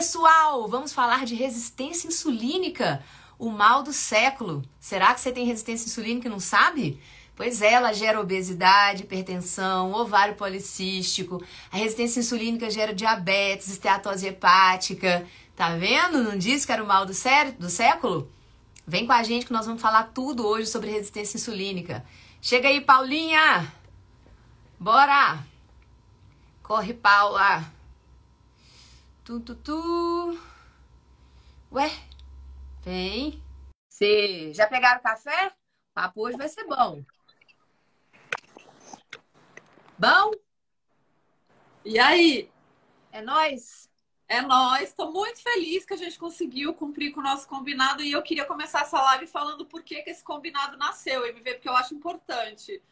pessoal, vamos falar de resistência insulínica, o mal do século. Será que você tem resistência insulínica e não sabe? Pois é, ela gera obesidade, hipertensão, ovário policístico. A resistência insulínica gera diabetes, esteatose hepática. Tá vendo? Não disse que era o mal do, sé do século? Vem com a gente que nós vamos falar tudo hoje sobre resistência insulínica. Chega aí, Paulinha! Bora! Corre, Paula! Tu, tu, tu. Ué, vem. Cê já pegaram café? O papo hoje vai ser bom. Bom? E aí? É nós. É nós. Estou muito feliz que a gente conseguiu cumprir com o nosso combinado e eu queria começar essa live falando por que, que esse combinado nasceu, MV, porque eu acho importante.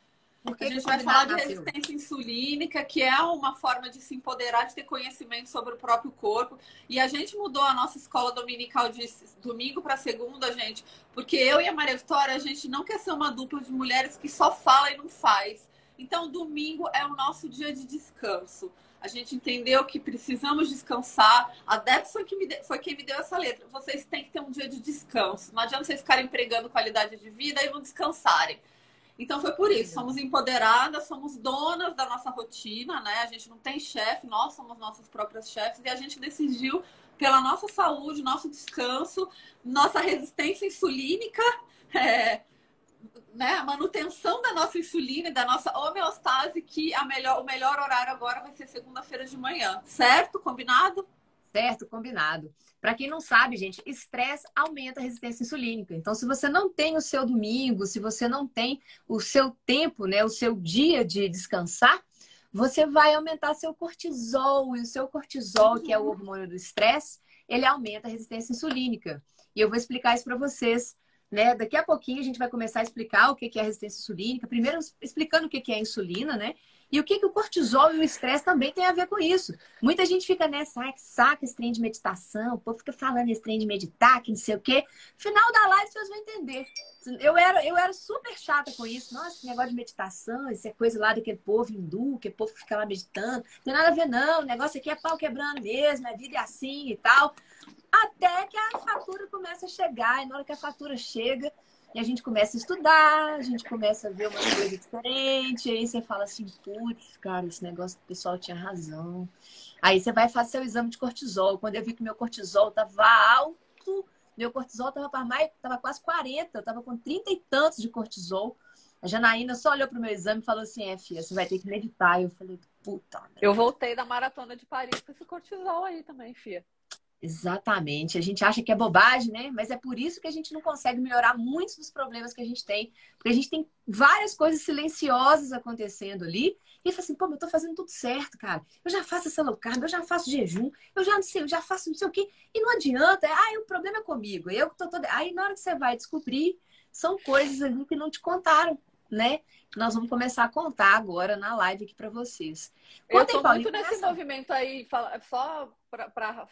Porque a gente vai falar de resistência insulínica, que é uma forma de se empoderar, de ter conhecimento sobre o próprio corpo. E a gente mudou a nossa escola dominical de domingo para segunda, gente, porque eu e a Maria Vitória, a gente não quer ser uma dupla de mulheres que só fala e não faz. Então, domingo é o nosso dia de descanso. A gente entendeu que precisamos descansar. A Debs foi, foi quem me deu essa letra. Vocês têm que ter um dia de descanso. Não adianta vocês ficarem empregando qualidade de vida e não descansarem. Então foi por isso, somos empoderadas, somos donas da nossa rotina, né? A gente não tem chefe, nós somos nossas próprias chefes e a gente decidiu pela nossa saúde, nosso descanso, nossa resistência insulínica, é, né, a manutenção da nossa insulina e da nossa homeostase, que a melhor, o melhor horário agora vai ser segunda-feira de manhã. Certo? Combinado? Certo, combinado. Para quem não sabe, gente, estresse aumenta a resistência insulínica. Então, se você não tem o seu domingo, se você não tem o seu tempo, né, o seu dia de descansar, você vai aumentar seu cortisol. E o seu cortisol, que é o hormônio do estresse, ele aumenta a resistência insulínica. E eu vou explicar isso para vocês né? Daqui a pouquinho a gente vai começar a explicar o que é a resistência insulínica, primeiro explicando o que é a insulina, né? E o que, que o cortisol e o estresse também tem a ver com isso. Muita gente fica nessa, ai, que saca esse trem de meditação, o povo fica falando esse trem de meditar, que não sei o quê. Final da live vocês vão entender. Eu era, eu era super chata com isso. Nossa, esse negócio de meditação, isso é coisa lá daquele povo hindu, que o povo fica lá meditando. Não tem nada a ver, não. O negócio aqui é pau quebrando mesmo, a vida é assim e tal. Até que a fatura começa a chegar, e na hora que a fatura chega, e a gente começa a estudar, a gente começa a ver uma coisa diferente, aí você fala assim, putz, cara, esse negócio do pessoal tinha razão. Aí você vai fazer o exame de cortisol. Quando eu vi que meu cortisol estava alto, meu cortisol estava para mais, tava quase 40, eu estava com 30 e tantos de cortisol. A Janaína só olhou pro meu exame e falou assim: é, filha, você vai ter que meditar. Eu falei, puta. Eu voltei da maratona de Paris com esse cortisol aí também, filha. Exatamente. A gente acha que é bobagem, né? Mas é por isso que a gente não consegue melhorar muitos dos problemas que a gente tem. Porque a gente tem várias coisas silenciosas acontecendo ali. E fala assim, pô, eu tô fazendo tudo certo, cara. Eu já faço essa low carb, eu já faço jejum, eu já não sei, eu já faço não sei o quê. E não adianta, ah, o problema é comigo. Eu que tô toda. Aí na hora que você vai descobrir, são coisas ali que não te contaram, né? Nós vamos começar a contar agora na live aqui para vocês. Contem, eu tô muito nesse movimento aí, só para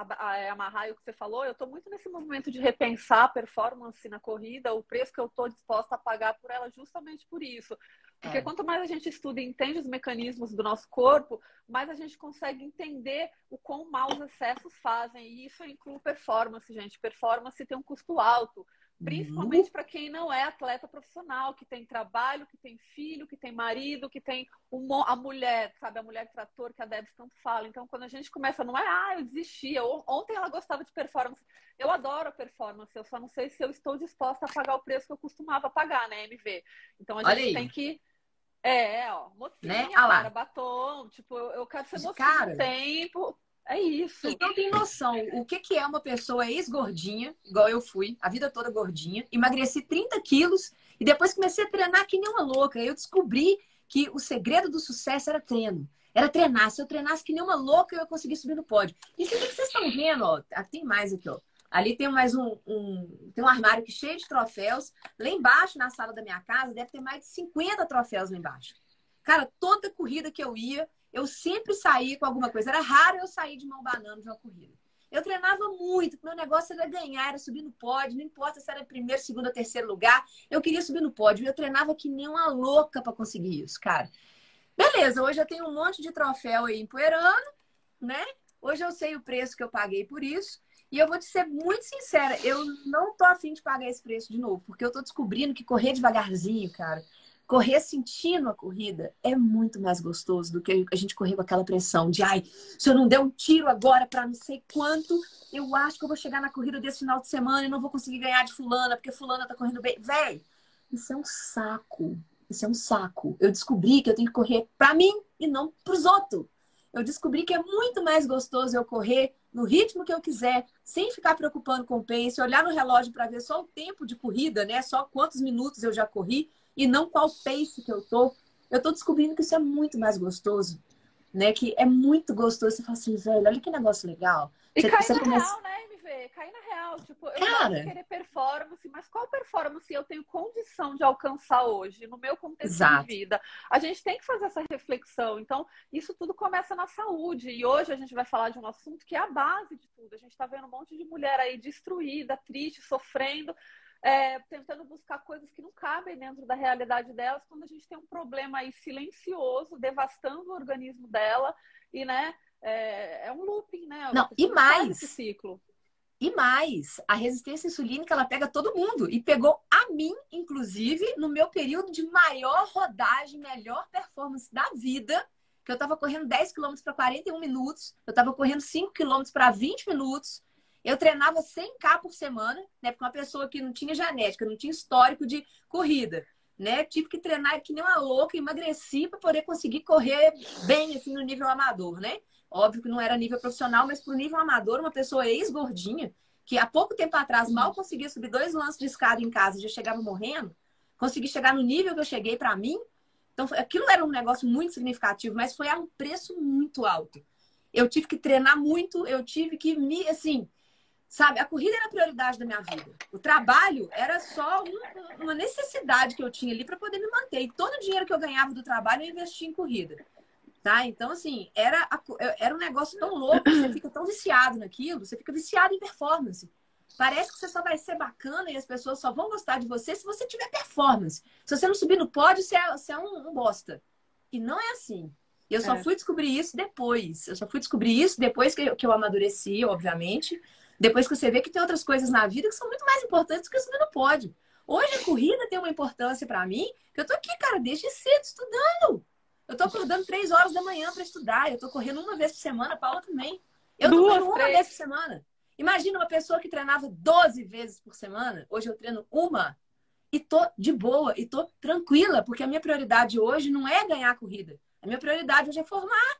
amarrar o que você falou, eu estou muito nesse movimento de repensar a performance na corrida, o preço que eu estou disposta a pagar por ela, justamente por isso. Porque é. quanto mais a gente estuda e entende os mecanismos do nosso corpo, mais a gente consegue entender o quão mal os excessos fazem. E isso inclui performance, gente. Performance tem um custo alto. Principalmente uhum. para quem não é atleta profissional, que tem trabalho, que tem filho, que tem marido, que tem uma, a mulher, sabe, a mulher trator que a Debs tanto fala. Então, quando a gente começa, não é, ah, eu desisti. Ontem ela gostava de performance. Eu adoro a performance, eu só não sei se eu estou disposta a pagar o preço que eu costumava pagar, né, MV? Então a gente tem que. É, ó, mocinha, né? cara, batom, tipo, eu quero ser mocinha cara, tempo é isso. E não tem noção o que, que é uma pessoa ex-gordinha, igual eu fui, a vida toda gordinha, emagreci 30 quilos e depois comecei a treinar que nem uma louca. Eu descobri que o segredo do sucesso era treino. Era treinar. Se eu treinasse que nem uma louca, eu ia conseguir subir no pódio. E o que vocês estão vendo, ó, ah, tem mais aqui, ó. Ali tem mais um, um, tem um armário que cheio de troféus. Lá embaixo, na sala da minha casa, deve ter mais de 50 troféus lá embaixo. Cara, toda corrida que eu ia, eu sempre saía com alguma coisa. Era raro eu sair de mão banana de uma corrida. Eu treinava muito, meu negócio era ganhar, era subir no pódio, não importa se era primeiro, segundo ou terceiro lugar, eu queria subir no pódio. Eu treinava que nem uma louca para conseguir isso, cara. Beleza, hoje eu tenho um monte de troféu aí empoeirando, né? Hoje eu sei o preço que eu paguei por isso. E eu vou te ser muito sincera, eu não tô afim de pagar esse preço de novo, porque eu tô descobrindo que correr devagarzinho, cara, correr sentindo a corrida é muito mais gostoso do que a gente correr com aquela pressão de ai, se eu não der um tiro agora para não sei quanto, eu acho que eu vou chegar na corrida desse final de semana e não vou conseguir ganhar de fulana, porque fulana tá correndo bem. Véi, isso é um saco. Isso é um saco. Eu descobri que eu tenho que correr para mim e não para os outros. Eu descobri que é muito mais gostoso eu correr no ritmo que eu quiser, sem ficar preocupando com o pace, olhar no relógio para ver só o tempo de corrida, né? Só quantos minutos eu já corri e não qual pace que eu tô. Eu tô descobrindo que isso é muito mais gostoso, né? Que é muito gostoso. Você fala assim, velho, olha que negócio legal. E você, cai você na começa... real, né, MV? Cai na real. Tipo, eu Cara... gosto querer performance, mas qual performance eu tenho condição de alcançar hoje, no meu contexto Exato. de vida? A gente tem que fazer essa reflexão. Então, isso tudo começa na saúde. E hoje a gente vai falar de um assunto que é a base de tudo. A gente está vendo um monte de mulher aí destruída, triste, sofrendo é, tentando buscar coisas que não cabem dentro da realidade delas, quando a gente tem um problema aí silencioso, devastando o organismo dela, e né, é, é um looping, né? Não, e mais. ciclo. E mais, a resistência insulínica ela pega todo mundo e pegou a mim, inclusive, no meu período de maior rodagem, melhor performance da vida, que eu estava correndo 10 km para 41 minutos, eu estava correndo 5 km para 20 minutos, eu treinava 100k por semana, né? Porque uma pessoa que não tinha genética, não tinha histórico de corrida, né? Tive que treinar que nem uma louca, emagreci para poder conseguir correr bem assim no nível amador, né? Óbvio que não era nível profissional, mas pro nível amador, uma pessoa ex-gordinha, que há pouco tempo atrás mal conseguia subir dois lances de escada em casa e já chegava morrendo, consegui chegar no nível que eu cheguei para mim. Então, aquilo era um negócio muito significativo, mas foi a um preço muito alto. Eu tive que treinar muito, eu tive que me, assim, Sabe, a corrida era a prioridade da minha vida. O trabalho era só um, uma necessidade que eu tinha ali para poder me manter. E todo o dinheiro que eu ganhava do trabalho eu investia em corrida. Tá? Então, assim, era, a, era um negócio tão louco, você fica tão viciado naquilo, você fica viciado em performance. Parece que você só vai ser bacana e as pessoas só vão gostar de você se você tiver performance. Se você não subir no pódio, você é, você é um, um bosta. E não é assim. Eu só é. fui descobrir isso depois. Eu só fui descobrir isso depois que eu, que eu amadureci, obviamente. Depois que você vê que tem outras coisas na vida que são muito mais importantes do que subir no pódio. Hoje a corrida tem uma importância para mim, que eu tô aqui, cara, desde cedo estudando. Eu tô acordando três horas da manhã para estudar. Eu tô correndo uma vez por semana, a Paula também. Eu tô correndo uma vez por semana. Imagina uma pessoa que treinava 12 vezes por semana. Hoje eu treino uma. E tô de boa, e tô tranquila, porque a minha prioridade hoje não é ganhar a corrida. A minha prioridade hoje é formar.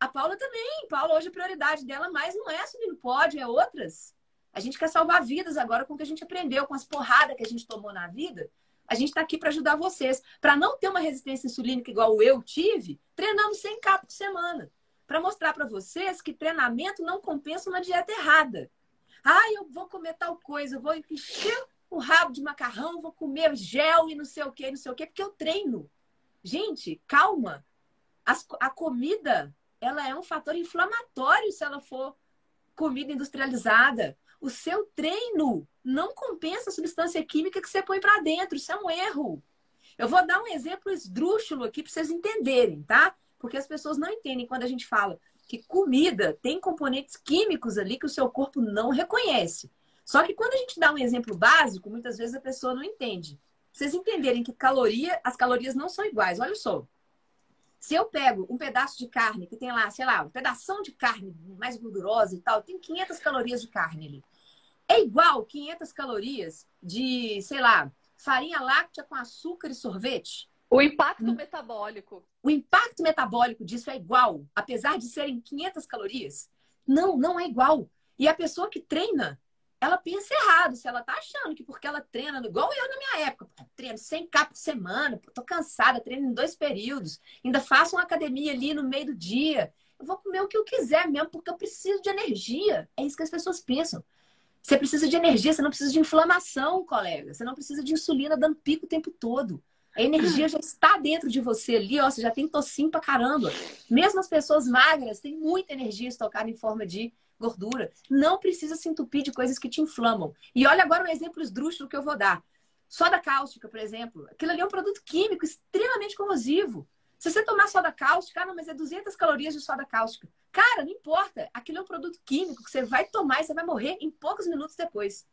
A Paula também. Paula, hoje a prioridade dela mais não é subir no pódio, é outras. A gente quer salvar vidas agora com o que a gente aprendeu, com as porradas que a gente tomou na vida. A gente está aqui para ajudar vocês. Para não ter uma resistência insulínica igual eu tive, treinando 100k por semana. Para mostrar para vocês que treinamento não compensa uma dieta errada. Ah, eu vou comer tal coisa, eu vou encher o rabo de macarrão, vou comer gel e não sei o que, não sei o que, porque eu treino. Gente, calma. As, a comida ela é um fator inflamatório se ela for comida industrializada. O seu treino não compensa a substância química que você põe para dentro. Isso é um erro. Eu vou dar um exemplo esdrúxulo aqui para vocês entenderem, tá? Porque as pessoas não entendem quando a gente fala que comida tem componentes químicos ali que o seu corpo não reconhece. Só que quando a gente dá um exemplo básico, muitas vezes a pessoa não entende. Pra vocês entenderem que caloria, as calorias não são iguais. Olha só. Se eu pego um pedaço de carne que tem lá, sei lá, um pedaço de carne mais gordurosa e tal, tem 500 calorias de carne ali. É igual 500 calorias de, sei lá, farinha láctea com açúcar e sorvete? O impacto hum. metabólico. O impacto metabólico disso é igual, apesar de serem 500 calorias? Não, não é igual. E a pessoa que treina ela pensa errado. Se ela tá achando que porque ela treina, igual eu na minha época, treino 100k por semana, tô cansada, treino em dois períodos, ainda faço uma academia ali no meio do dia. Eu vou comer o que eu quiser mesmo, porque eu preciso de energia. É isso que as pessoas pensam. Você precisa de energia, você não precisa de inflamação, colega. Você não precisa de insulina dando pico o tempo todo. A energia já está dentro de você ali, ó, você já tem tocinho pra caramba. Mesmo as pessoas magras têm muita energia estocada em forma de gordura. Não precisa se entupir de coisas que te inflamam. E olha agora um exemplo esdrúxulo que eu vou dar. Soda cáustica, por exemplo. Aquilo ali é um produto químico extremamente corrosivo. Se você tomar soda cáustica, ah, não, mas é 200 calorias de soda cáustica. Cara, não importa. Aquilo é um produto químico que você vai tomar e você vai morrer em poucos minutos depois.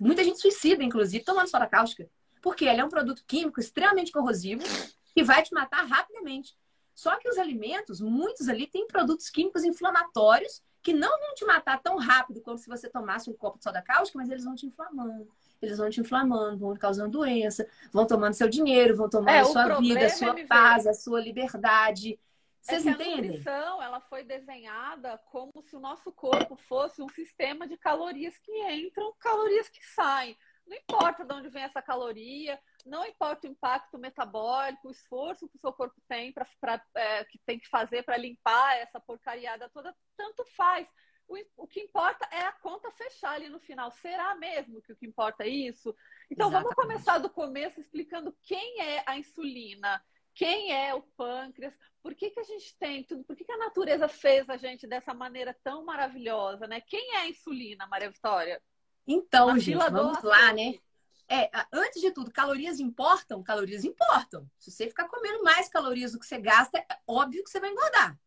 Muita gente suicida, inclusive, tomando soda cáustica. Porque ele é um produto químico extremamente corrosivo que vai te matar rapidamente. Só que os alimentos, muitos ali, têm produtos químicos inflamatórios que não vão te matar tão rápido como se você tomasse um copo de soda cáustica, mas eles vão te inflamando. Eles vão te inflamando, vão causando doença, vão tomando seu dinheiro, vão tomando é, a sua vida, a sua é paz, a sua liberdade. Vocês é entendem? A nutrição, ela foi desenhada como se o nosso corpo fosse um sistema de calorias que entram, calorias que saem. Não importa de onde vem essa caloria, não importa o impacto metabólico, o esforço que o seu corpo tem para é, que tem que fazer para limpar essa porcariada toda, tanto faz. O, o, que importa é a conta fechar ali no final. Será mesmo que o que importa é isso? Então Exatamente. vamos começar do começo explicando quem é a insulina, quem é o pâncreas, por que, que a gente tem tudo, por que, que a natureza fez a gente dessa maneira tão maravilhosa, né? Quem é a insulina, Maria Vitória? Então, a gente, vamos lá, né? É, antes de tudo, calorias importam? Calorias importam. Se você ficar comendo mais calorias do que você gasta, é óbvio que você vai engordar.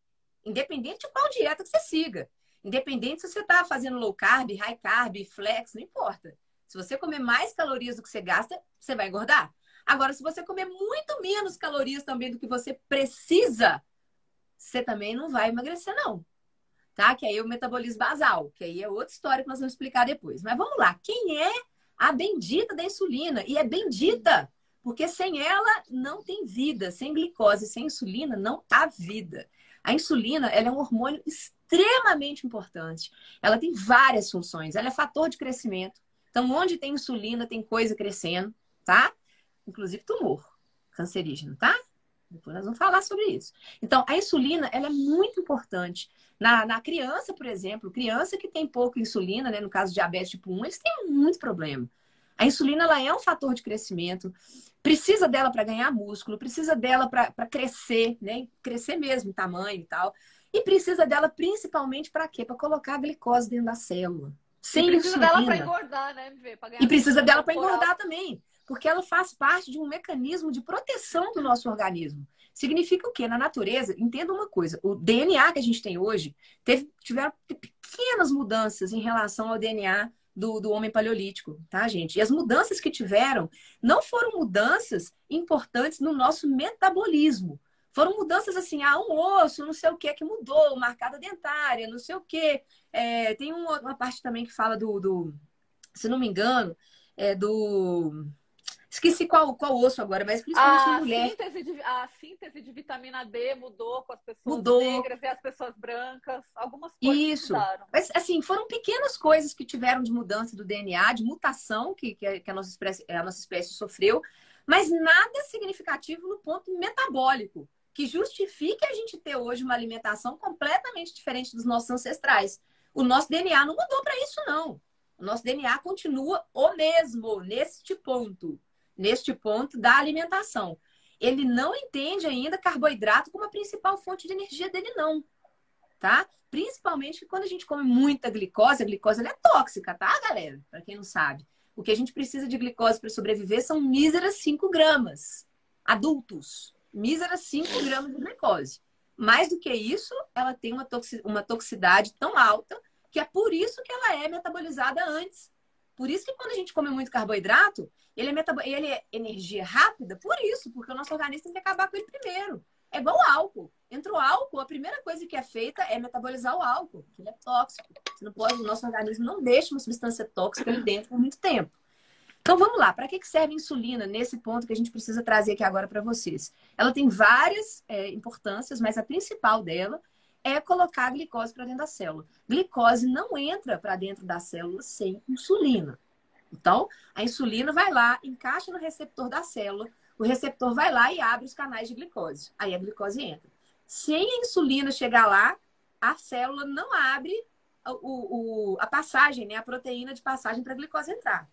Independente de qual dieta que você siga. Independente se você está fazendo low carb, high carb, flex, não importa. Se você comer mais calorias do que você gasta, você vai engordar. Agora, se você comer muito menos calorias também do que você precisa, você também não vai emagrecer, não. Tá? Que aí é o metabolismo basal, que aí é outra história que nós vamos explicar depois. Mas vamos lá. Quem é a bendita da insulina. E é bendita, porque sem ela não tem vida. Sem glicose, sem insulina, não há vida. A insulina ela é um hormônio extremamente importante. Ela tem várias funções. Ela é fator de crescimento. Então, onde tem insulina, tem coisa crescendo, tá? Inclusive tumor cancerígeno, tá? Depois nós vamos falar sobre isso. Então, a insulina, ela é muito importante. Na, na criança, por exemplo, criança que tem pouca insulina, né, no caso diabetes tipo 1, eles têm muito problema. A insulina, ela é um fator de crescimento. Precisa dela para ganhar músculo, precisa dela para crescer, né? Crescer mesmo, tamanho e tal. E precisa dela principalmente para quê? Para colocar a glicose dentro da célula. Sem e precisa insulina. dela para engordar, né, MV? E precisa dela para engordar também porque ela faz parte de um mecanismo de proteção do nosso organismo. Significa o quê? Na natureza, entenda uma coisa: o DNA que a gente tem hoje teve, tiveram pequenas mudanças em relação ao DNA do, do homem paleolítico, tá, gente? E as mudanças que tiveram não foram mudanças importantes no nosso metabolismo. Foram mudanças assim, ah, um osso, não sei o que que mudou, marcada dentária, não sei o que. É, tem uma, parte também que fala do, do se não me engano, é do Esqueci qual, qual osso agora, mas principalmente a mulher. Síntese de, a síntese de vitamina D mudou com as pessoas mudou. negras e as pessoas brancas. Algumas coisas Isso. mudaram. Mas, assim, foram pequenas coisas que tiveram de mudança do DNA, de mutação que, que a, nossa espécie, a nossa espécie sofreu, mas nada significativo no ponto metabólico, que justifique a gente ter hoje uma alimentação completamente diferente dos nossos ancestrais. O nosso DNA não mudou para isso, não. O nosso DNA continua o mesmo neste ponto neste ponto da alimentação. Ele não entende ainda carboidrato como a principal fonte de energia dele, não. Tá? Principalmente quando a gente come muita glicose, a glicose é tóxica, tá, galera? Para quem não sabe. O que a gente precisa de glicose para sobreviver são míseras 5 gramas. Adultos. Míseras 5 gramas de glicose. Mais do que isso, ela tem uma, toxi uma toxicidade tão alta que é por isso que ela é metabolizada antes por isso que quando a gente come muito carboidrato, ele é, metab... ele é energia rápida, por isso, porque o nosso organismo tem que acabar com ele primeiro. É igual álcool. Entra o álcool, a primeira coisa que é feita é metabolizar o álcool, que ele é tóxico. Você não pode, o nosso organismo não deixa uma substância tóxica ali dentro por muito tempo. Então vamos lá, para que serve a insulina nesse ponto que a gente precisa trazer aqui agora para vocês? Ela tem várias é, importâncias, mas a principal dela é colocar a glicose para dentro da célula. Glicose não entra para dentro da célula sem insulina. Então, a insulina vai lá, encaixa no receptor da célula, o receptor vai lá e abre os canais de glicose. Aí a glicose entra. Sem a insulina chegar lá, a célula não abre o, o, a passagem, né? A proteína de passagem para a glicose entrar.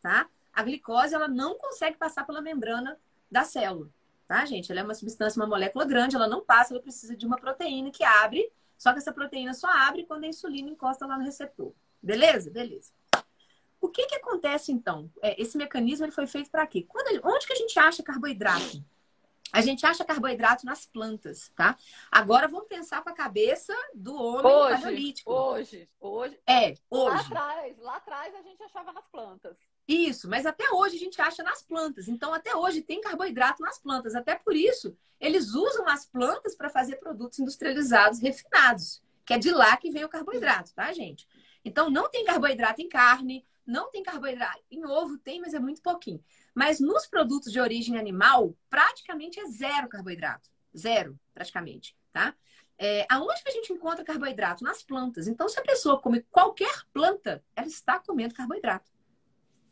Tá? A glicose ela não consegue passar pela membrana da célula tá, gente? Ela é uma substância, uma molécula grande, ela não passa, ela precisa de uma proteína que abre, só que essa proteína só abre quando a insulina encosta lá no receptor. Beleza? Beleza. O que que acontece então? É, esse mecanismo ele foi feito para quê? Quando ele, onde que a gente acha carboidrato? A gente acha carboidrato nas plantas, tá? Agora vamos pensar com a cabeça do homem hoje, paleolítico. Hoje, hoje. É, hoje. Lá atrás, lá atrás a gente achava nas plantas. Isso, mas até hoje a gente acha nas plantas. Então, até hoje tem carboidrato nas plantas. Até por isso, eles usam as plantas para fazer produtos industrializados refinados, que é de lá que vem o carboidrato, tá, gente? Então, não tem carboidrato em carne, não tem carboidrato em ovo, tem, mas é muito pouquinho. Mas nos produtos de origem animal, praticamente é zero carboidrato. Zero, praticamente, tá? É, aonde que a gente encontra carboidrato? Nas plantas. Então, se a pessoa come qualquer planta, ela está comendo carboidrato.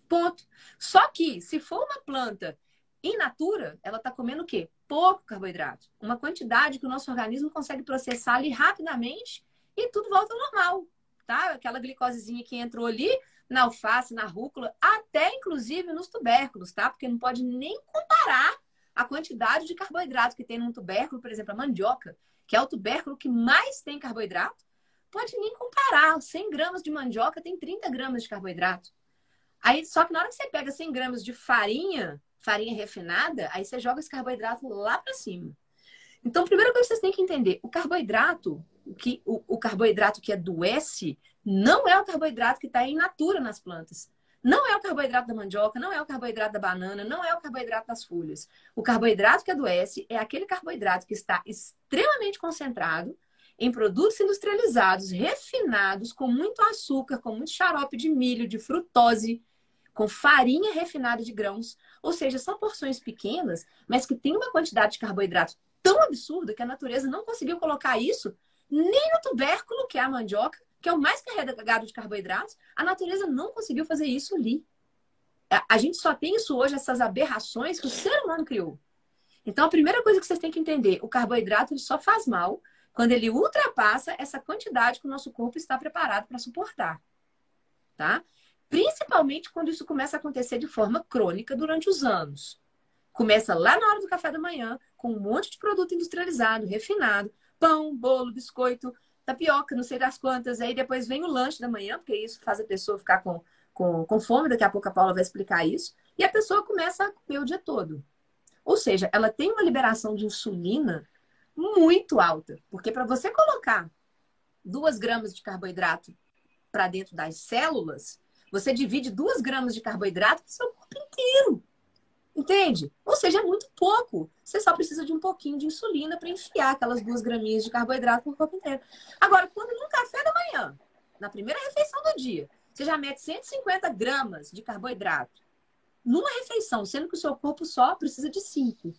Ponto. Só que, se for uma planta in natura, ela está comendo o quê? Pouco carboidrato. Uma quantidade que o nosso organismo consegue processar ali rapidamente e tudo volta ao normal, tá? Aquela glicosezinha que entrou ali na alface, na rúcula, até inclusive nos tubérculos, tá? Porque não pode nem comparar a quantidade de carboidrato que tem num tubérculo, por exemplo, a mandioca, que é o tubérculo que mais tem carboidrato, pode nem comparar. 100 gramas de mandioca tem 30 gramas de carboidrato. Aí, só que na hora que você pega 100 gramas de farinha, farinha refinada, aí você joga esse carboidrato lá para cima. Então, primeira coisa que vocês têm que entender, o carboidrato, o, que, o, o carboidrato que adoece, não é o carboidrato que está em natura nas plantas. Não é o carboidrato da mandioca, não é o carboidrato da banana, não é o carboidrato das folhas. O carboidrato que adoece é aquele carboidrato que está extremamente concentrado em produtos industrializados, refinados, com muito açúcar, com muito xarope de milho, de frutose, com farinha refinada de grãos. Ou seja, são porções pequenas, mas que tem uma quantidade de carboidrato tão absurda que a natureza não conseguiu colocar isso nem no tubérculo, que é a mandioca, que é o mais carregado de carboidratos. A natureza não conseguiu fazer isso ali. A gente só tem isso hoje, essas aberrações que o ser humano criou. Então, a primeira coisa que vocês têm que entender, o carboidrato ele só faz mal quando ele ultrapassa essa quantidade que o nosso corpo está preparado para suportar. Tá? Principalmente quando isso começa a acontecer de forma crônica durante os anos. Começa lá na hora do café da manhã, com um monte de produto industrializado, refinado, pão, bolo, biscoito, tapioca, não sei das quantas. Aí depois vem o lanche da manhã, porque isso faz a pessoa ficar com, com, com fome. Daqui a pouco a Paula vai explicar isso. E a pessoa começa a comer o dia todo. Ou seja, ela tem uma liberação de insulina muito alta. Porque para você colocar duas gramas de carboidrato para dentro das células, você divide duas gramas de carboidrato para o seu corpo inteiro. Entende? Ou seja, é muito pouco. Você só precisa de um pouquinho de insulina para enfiar aquelas duas graminhas de carboidrato no corpo inteiro. Agora, quando no café da manhã, na primeira refeição do dia, você já mete 150 gramas de carboidrato numa refeição, sendo que o seu corpo só precisa de 5.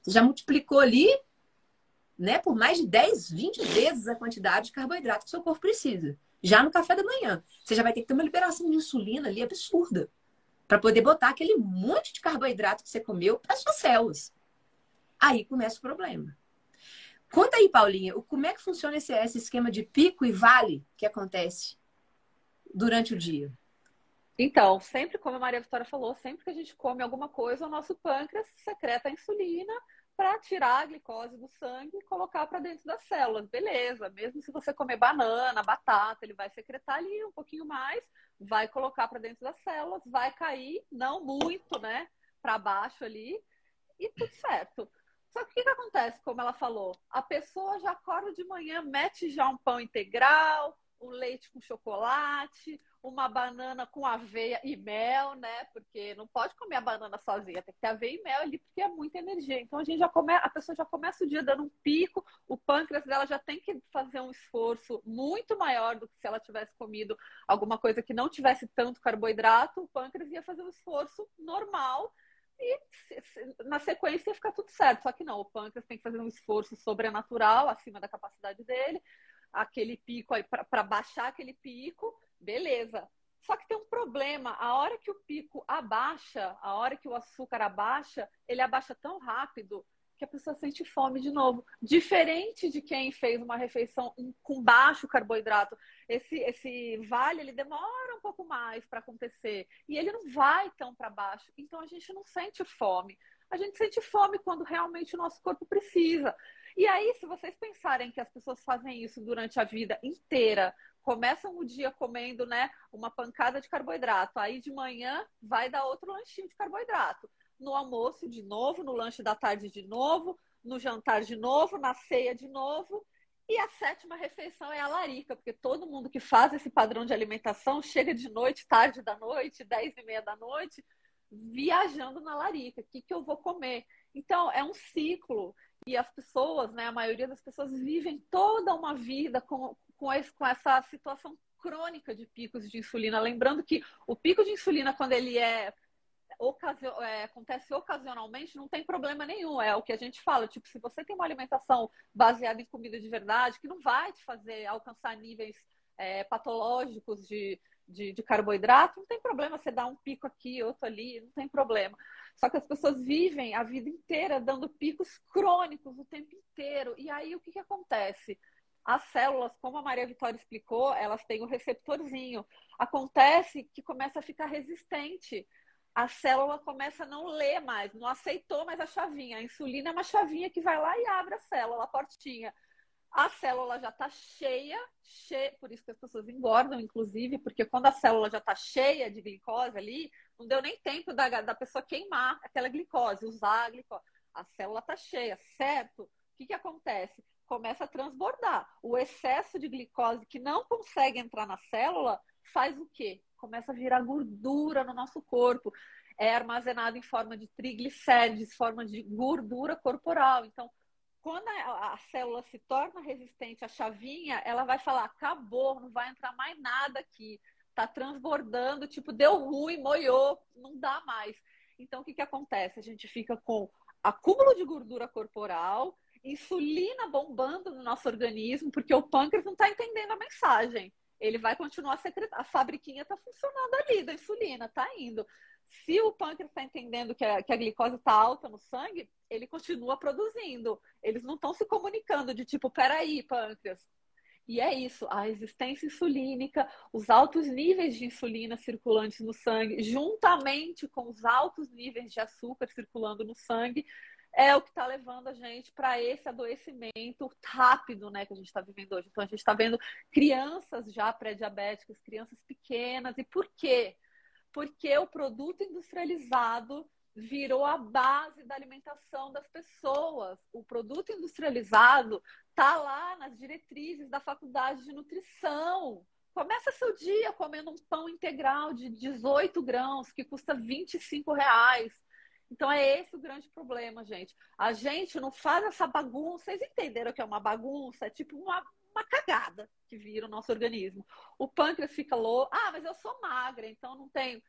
Você já multiplicou ali né, por mais de 10, 20 vezes a quantidade de carboidrato que o seu corpo precisa. Já no café da manhã. Você já vai ter que ter uma liberação de insulina ali absurda. Para poder botar aquele monte de carboidrato que você comeu para suas células. Aí começa o problema. Conta aí, Paulinha, como é que funciona esse, esse esquema de pico e vale que acontece durante o dia? Então, sempre, como a Maria Vitória falou, sempre que a gente come alguma coisa, o nosso pâncreas secreta a insulina para tirar a glicose do sangue e colocar para dentro das células. Beleza, mesmo se você comer banana, batata, ele vai secretar ali um pouquinho mais, vai colocar para dentro das células, vai cair, não muito, né, para baixo ali, e tudo certo. Só que o que, que acontece, como ela falou? A pessoa já acorda de manhã, mete já um pão integral, um leite com chocolate, uma banana com aveia e mel, né? Porque não pode comer a banana sozinha, tem que ter aveia e mel ali, porque é muita energia. Então a gente já come, a pessoa já começa o dia dando um pico, o pâncreas dela já tem que fazer um esforço muito maior do que se ela tivesse comido alguma coisa que não tivesse tanto carboidrato, o pâncreas ia fazer um esforço normal e na sequência ia ficar tudo certo. Só que não, o pâncreas tem que fazer um esforço sobrenatural acima da capacidade dele, aquele pico aí para baixar aquele pico Beleza. Só que tem um problema. A hora que o pico abaixa, a hora que o açúcar abaixa, ele abaixa tão rápido que a pessoa sente fome de novo. Diferente de quem fez uma refeição com baixo carboidrato. Esse, esse vale, ele demora um pouco mais para acontecer. E ele não vai tão para baixo. Então a gente não sente fome. A gente sente fome quando realmente o nosso corpo precisa. E aí, se vocês pensarem que as pessoas fazem isso durante a vida inteira, começam o dia comendo, né, uma pancada de carboidrato, aí de manhã vai dar outro lanchinho de carboidrato. no almoço de novo, no lanche da tarde de novo, no jantar de novo, na ceia de novo. E a sétima refeição é a larica, porque todo mundo que faz esse padrão de alimentação chega de noite, tarde da noite, dez e meia da noite, viajando na larica. O que, que eu vou comer? Então, é um ciclo. E as pessoas, né, a maioria das pessoas vivem toda uma vida com, com, esse, com essa situação crônica de picos de insulina. Lembrando que o pico de insulina, quando ele é ocasio, é, acontece ocasionalmente, não tem problema nenhum. É o que a gente fala, tipo, se você tem uma alimentação baseada em comida de verdade, que não vai te fazer alcançar níveis é, patológicos de, de, de, carboidrato, não tem problema você dar um pico aqui, outro ali, não tem problema. Só que as pessoas vivem a vida inteira dando picos crônicos o tempo inteiro. E aí o que, que acontece? As células, como a Maria Vitória explicou, elas têm o um receptorzinho. Acontece que começa a ficar resistente a célula começa a não ler mais, não aceitou mais a chavinha. A insulina é uma chavinha que vai lá e abre a célula, a portinha. A célula já está cheia, cheia, por isso que as pessoas engordam, inclusive, porque quando a célula já está cheia de glicose ali, não deu nem tempo da, da pessoa queimar aquela glicose, usar a glicose. A célula está cheia, certo? O que, que acontece? Começa a transbordar. O excesso de glicose que não consegue entrar na célula faz o quê? começa a virar gordura no nosso corpo. É armazenado em forma de triglicérides, forma de gordura corporal. Então, quando a, célula se torna resistente à chavinha, ela vai falar: acabou, não vai entrar mais nada aqui. Tá transbordando, tipo, deu ruim, moiou, não dá mais. Então, o que, que acontece? A gente fica com acúmulo de gordura corporal, insulina bombando no nosso organismo, porque o pâncreas não está entendendo a mensagem ele vai continuar a secretar. A fabriquinha está funcionando ali da insulina, está indo. Se o pâncreas está entendendo que a, que a glicose está alta no sangue, ele continua produzindo. Eles não estão se comunicando de tipo, peraí, pâncreas. E é isso, a resistência insulínica, os altos níveis de insulina circulantes no sangue, juntamente com os altos níveis de açúcar circulando no sangue, é o que está levando a gente para esse adoecimento rápido, né, que a gente está vivendo hoje. Então a gente está vendo crianças já pré-diabéticas, crianças pequenas. E por quê? Porque o produto industrializado virou a base da alimentação das pessoas. O produto industrializado está lá nas diretrizes da faculdade de nutrição. Começa seu dia comendo um pão integral de 18 grãos que custa 25 reais então é esse o grande problema, gente. A gente não faz essa bagunça. Vocês entenderam que é uma bagunça? É tipo uma, uma cagada que vira o nosso organismo. O pâncreas fica louco. Ah, mas eu sou magra, então não tenho.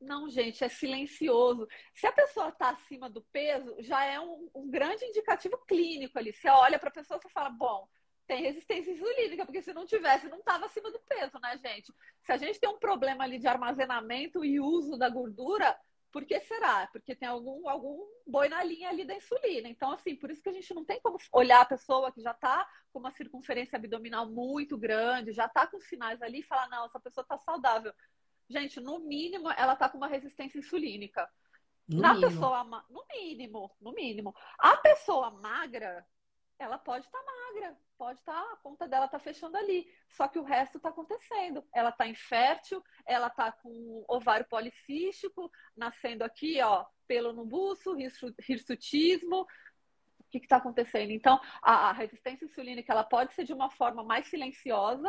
Não, gente, é silencioso. Se a pessoa está acima do peso, já é um, um grande indicativo clínico ali. Você olha para a pessoa e fala, bom, tem resistência insulínica, porque se não tivesse, não estava acima do peso, né, gente? Se a gente tem um problema ali de armazenamento e uso da gordura, por que será? Porque tem algum, algum boi na linha ali da insulina. Então, assim, por isso que a gente não tem como olhar a pessoa que já está com uma circunferência abdominal muito grande, já está com sinais ali e falar, não, essa pessoa está saudável. Gente, no mínimo, ela está com uma resistência insulínica. No Na mínimo. pessoa, no mínimo, no mínimo. A pessoa magra, ela pode estar tá magra, pode estar, tá, a conta dela está fechando ali. Só que o resto está acontecendo. Ela está infértil, ela está com ovário policístico, nascendo aqui, ó, pelo no buço, hirsutismo. O que está acontecendo? Então, a, a resistência insulínica ela pode ser de uma forma mais silenciosa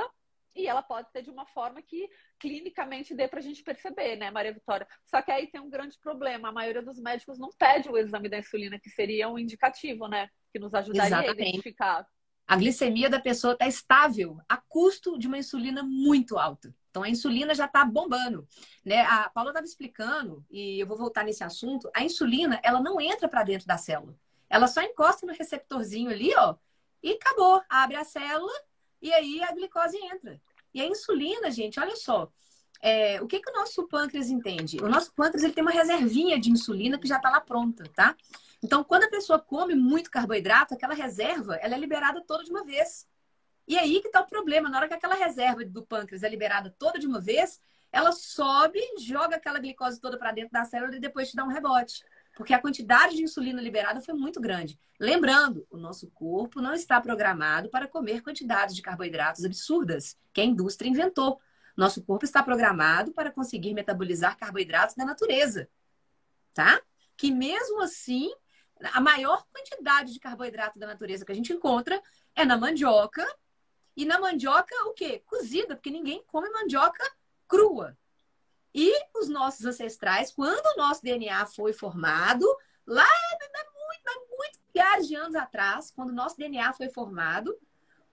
e ela pode ser de uma forma que clinicamente dê para a gente perceber, né, Maria Vitória? Só que aí tem um grande problema. A maioria dos médicos não pede o exame da insulina, que seria um indicativo, né? Que nos ajudaria Exatamente. a identificar. A glicemia da pessoa está estável a custo de uma insulina muito alta. Então a insulina já está bombando, né? A Paula estava explicando e eu vou voltar nesse assunto. A insulina ela não entra para dentro da célula, ela só encosta no receptorzinho ali, ó, e acabou. Abre a célula e aí a glicose entra. E a insulina, gente, olha só, é, o que, que o nosso pâncreas entende? O nosso pâncreas ele tem uma reservinha de insulina que já está lá pronta, tá? Então, quando a pessoa come muito carboidrato, aquela reserva ela é liberada toda de uma vez. E aí que está o problema. Na hora que aquela reserva do pâncreas é liberada toda de uma vez, ela sobe, joga aquela glicose toda para dentro da célula e depois te dá um rebote porque a quantidade de insulina liberada foi muito grande. Lembrando, o nosso corpo não está programado para comer quantidades de carboidratos absurdas que a indústria inventou. Nosso corpo está programado para conseguir metabolizar carboidratos da natureza, tá? que mesmo assim, a maior quantidade de carboidrato da natureza que a gente encontra é na mandioca. E na mandioca, o quê? Cozida, porque ninguém come mandioca crua. E os nossos ancestrais, quando o nosso DNA foi formado, lá muito, muito milhares de anos atrás, quando o nosso DNA foi formado,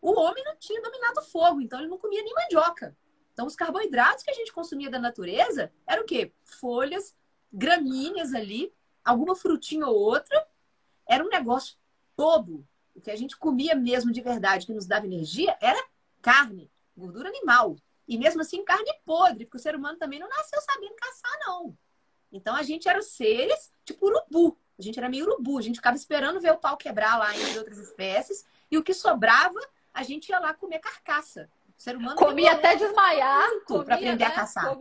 o homem não tinha dominado o fogo, então ele não comia nem mandioca. Então, os carboidratos que a gente consumia da natureza eram o quê? Folhas, gramíneas ali, alguma frutinha ou outra. Era um negócio todo. O que a gente comia mesmo de verdade, que nos dava energia, era carne, gordura animal. E mesmo assim, carne podre, porque o ser humano também não nasceu sabendo caçar, não. Então, a gente era seres tipo urubu. A gente era meio urubu. A gente ficava esperando ver o pau quebrar lá entre outras espécies. E o que sobrava, a gente ia lá comer carcaça. O ser humano comia até desmaiar para aprender né? a caçar.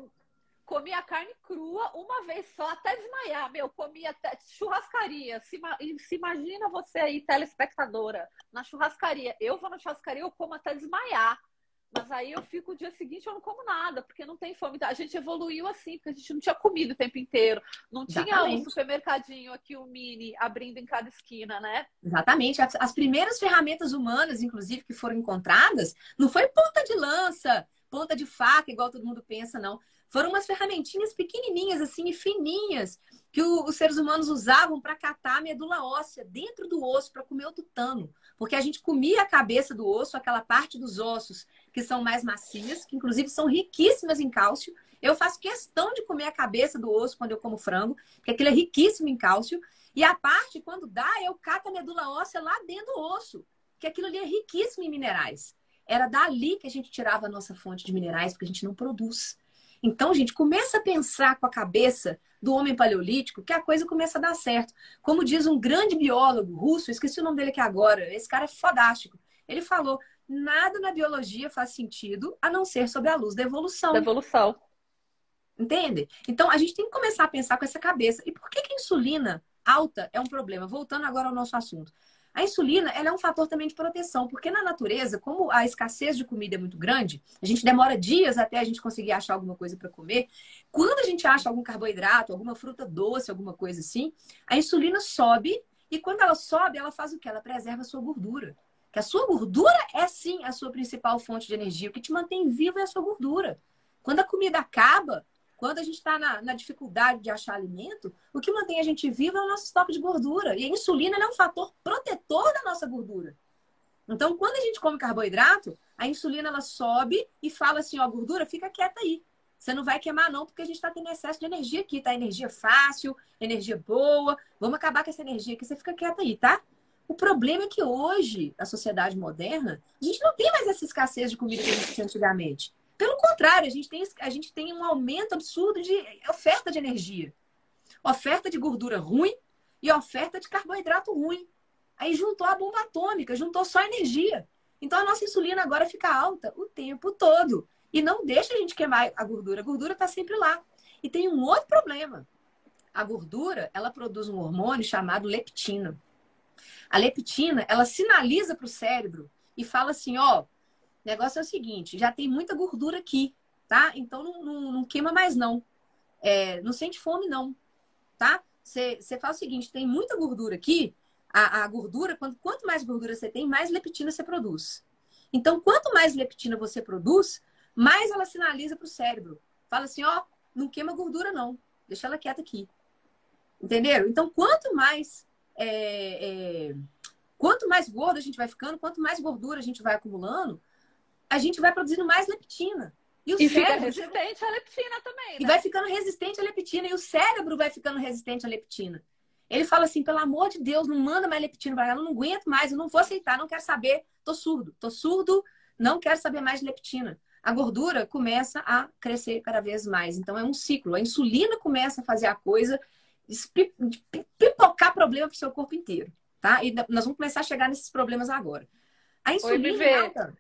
Comia carne crua uma vez só, até desmaiar. Meu, comia até churrascaria. Se, se imagina você aí, telespectadora, na churrascaria. Eu vou na churrascaria, eu como até desmaiar. Mas aí eu fico o dia seguinte eu não como nada, porque não tem fome. A gente evoluiu assim, porque a gente não tinha comida o tempo inteiro. Não Exatamente. tinha um supermercadinho aqui, o um mini, abrindo em cada esquina, né? Exatamente. As, as, primeiras ferramentas humanas, inclusive, que foram encontradas, não foi ponta de lança, ponta de faca, igual todo mundo pensa, não. Foram umas ferramentinhas pequenininhas, assim, e fininhas, que o, os seres humanos usavam para catar a medula óssea dentro do osso, para comer o tutano. Porque a gente comia a cabeça do osso, aquela parte dos ossos que são mais macias, que inclusive são riquíssimas em cálcio. Eu faço questão de comer a cabeça do osso quando eu como frango, porque aquilo é riquíssimo em cálcio. E a parte, quando dá, eu cato a medula óssea lá dentro do osso, que aquilo ali é riquíssimo em minerais. Era dali que a gente tirava a nossa fonte de minerais, porque a gente não produz. Então, gente, começa a pensar com a cabeça do homem paleolítico que a coisa começa a dar certo. Como diz um grande biólogo russo, esqueci o nome dele aqui agora, esse cara é fodástico. Ele falou: nada na biologia faz sentido a não ser sob a luz da evolução. Da evolução. Entende? Então, a gente tem que começar a pensar com essa cabeça. E por que, que a insulina alta é um problema? Voltando agora ao nosso assunto. A insulina ela é um fator também de proteção, porque na natureza, como a escassez de comida é muito grande, a gente demora dias até a gente conseguir achar alguma coisa para comer. Quando a gente acha algum carboidrato, alguma fruta doce, alguma coisa assim, a insulina sobe e quando ela sobe, ela faz o que? Ela preserva a sua gordura. Que a sua gordura é sim a sua principal fonte de energia. O que te mantém vivo é a sua gordura. Quando a comida acaba, quando a gente está na, na, dificuldade de achar alimento, o que mantém a gente vivo é o nosso estoque de gordura. E a insulina é um fator protetor da nossa gordura. Então, quando a gente come carboidrato, a insulina ela sobe e fala assim: ó, gordura, fica quieta aí. Você não vai queimar, não, porque a gente está tendo excesso de energia aqui, tá? Energia fácil, energia boa. Vamos acabar com essa energia aqui, você fica quieta aí, tá? O problema é que hoje, a sociedade moderna, a gente não tem mais essa escassez de comida que a gente tinha antigamente. Pelo contrário, a gente tem, a gente tem um aumento absurdo de oferta de energia. Oferta de gordura ruim e oferta de carboidrato ruim. Aí juntou a bomba atômica, juntou só energia. Então a nossa insulina agora fica alta o tempo todo. E não deixa a gente queimar a gordura. A gordura está sempre lá. E tem um outro problema. A gordura, ela produz um hormônio chamado leptina. A leptina, ela sinaliza para o cérebro e fala assim, ó, negócio é o seguinte, já tem muita gordura aqui, tá? Então não, não, não queima mais não. É, não sente fome não, tá? Você faz o seguinte, tem muita gordura aqui, a, a gordura, quanto, quanto mais gordura você tem, mais leptina você produz. Então, quanto mais leptina você produz, mais ela sinaliza para o cérebro. Fala assim, ó, não queima gordura não, deixa ela quieta aqui. Entenderam? Então, quanto mais é, é, quanto mais gordo a gente vai ficando, quanto mais gordura a gente vai acumulando, a gente vai produzindo mais leptina. E, o e cérebro, fica resistente à leptina também. Né? E vai ficando resistente à leptina. E o cérebro vai ficando resistente à leptina. Ele fala assim: pelo amor de Deus, não manda mais leptina para cá, eu não aguento mais, eu não vou aceitar, não quero saber, tô surdo, tô surdo, não quero saber mais de leptina. A gordura começa a crescer cada vez mais. Então é um ciclo. A insulina começa a fazer a coisa pipocar problema para o seu corpo inteiro, tá? E nós vamos começar a chegar nesses problemas agora. A insulina alta,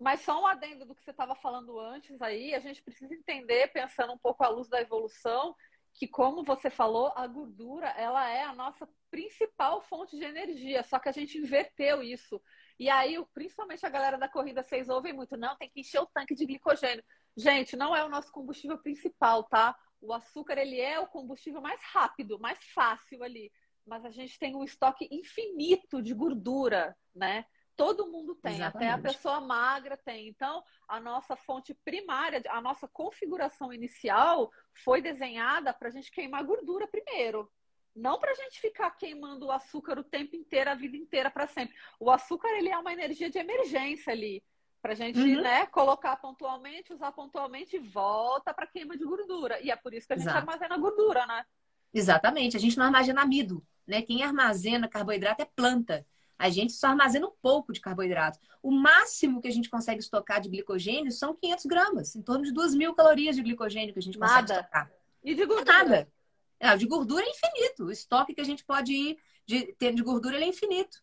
mas só um adendo do que você estava falando antes aí, a gente precisa entender, pensando um pouco à luz da evolução, que como você falou, a gordura ela é a nossa principal fonte de energia, só que a gente inverteu isso. E aí, principalmente a galera da corrida, vocês ouvem muito, não, tem que encher o tanque de glicogênio. Gente, não é o nosso combustível principal, tá? O açúcar ele é o combustível mais rápido, mais fácil ali, mas a gente tem um estoque infinito de gordura, né? Todo mundo tem, Exatamente. até a pessoa magra tem. Então, a nossa fonte primária, a nossa configuração inicial foi desenhada para a gente queimar gordura primeiro. Não para a gente ficar queimando o açúcar o tempo inteiro, a vida inteira, para sempre. O açúcar ele é uma energia de emergência ali. Para a gente uhum. né, colocar pontualmente, usar pontualmente e volta para queima de gordura. E é por isso que a gente Exato. armazena gordura, né? Exatamente. A gente não armazena amido. Né? Quem armazena carboidrato é planta. A gente só armazena um pouco de carboidrato. O máximo que a gente consegue estocar de glicogênio são 500 gramas, em torno de 2 mil calorias de glicogênio que a gente consegue nada. estocar. E de gordura? Nada. É, de gordura é infinito. O estoque que a gente pode ir de, ter de gordura é infinito.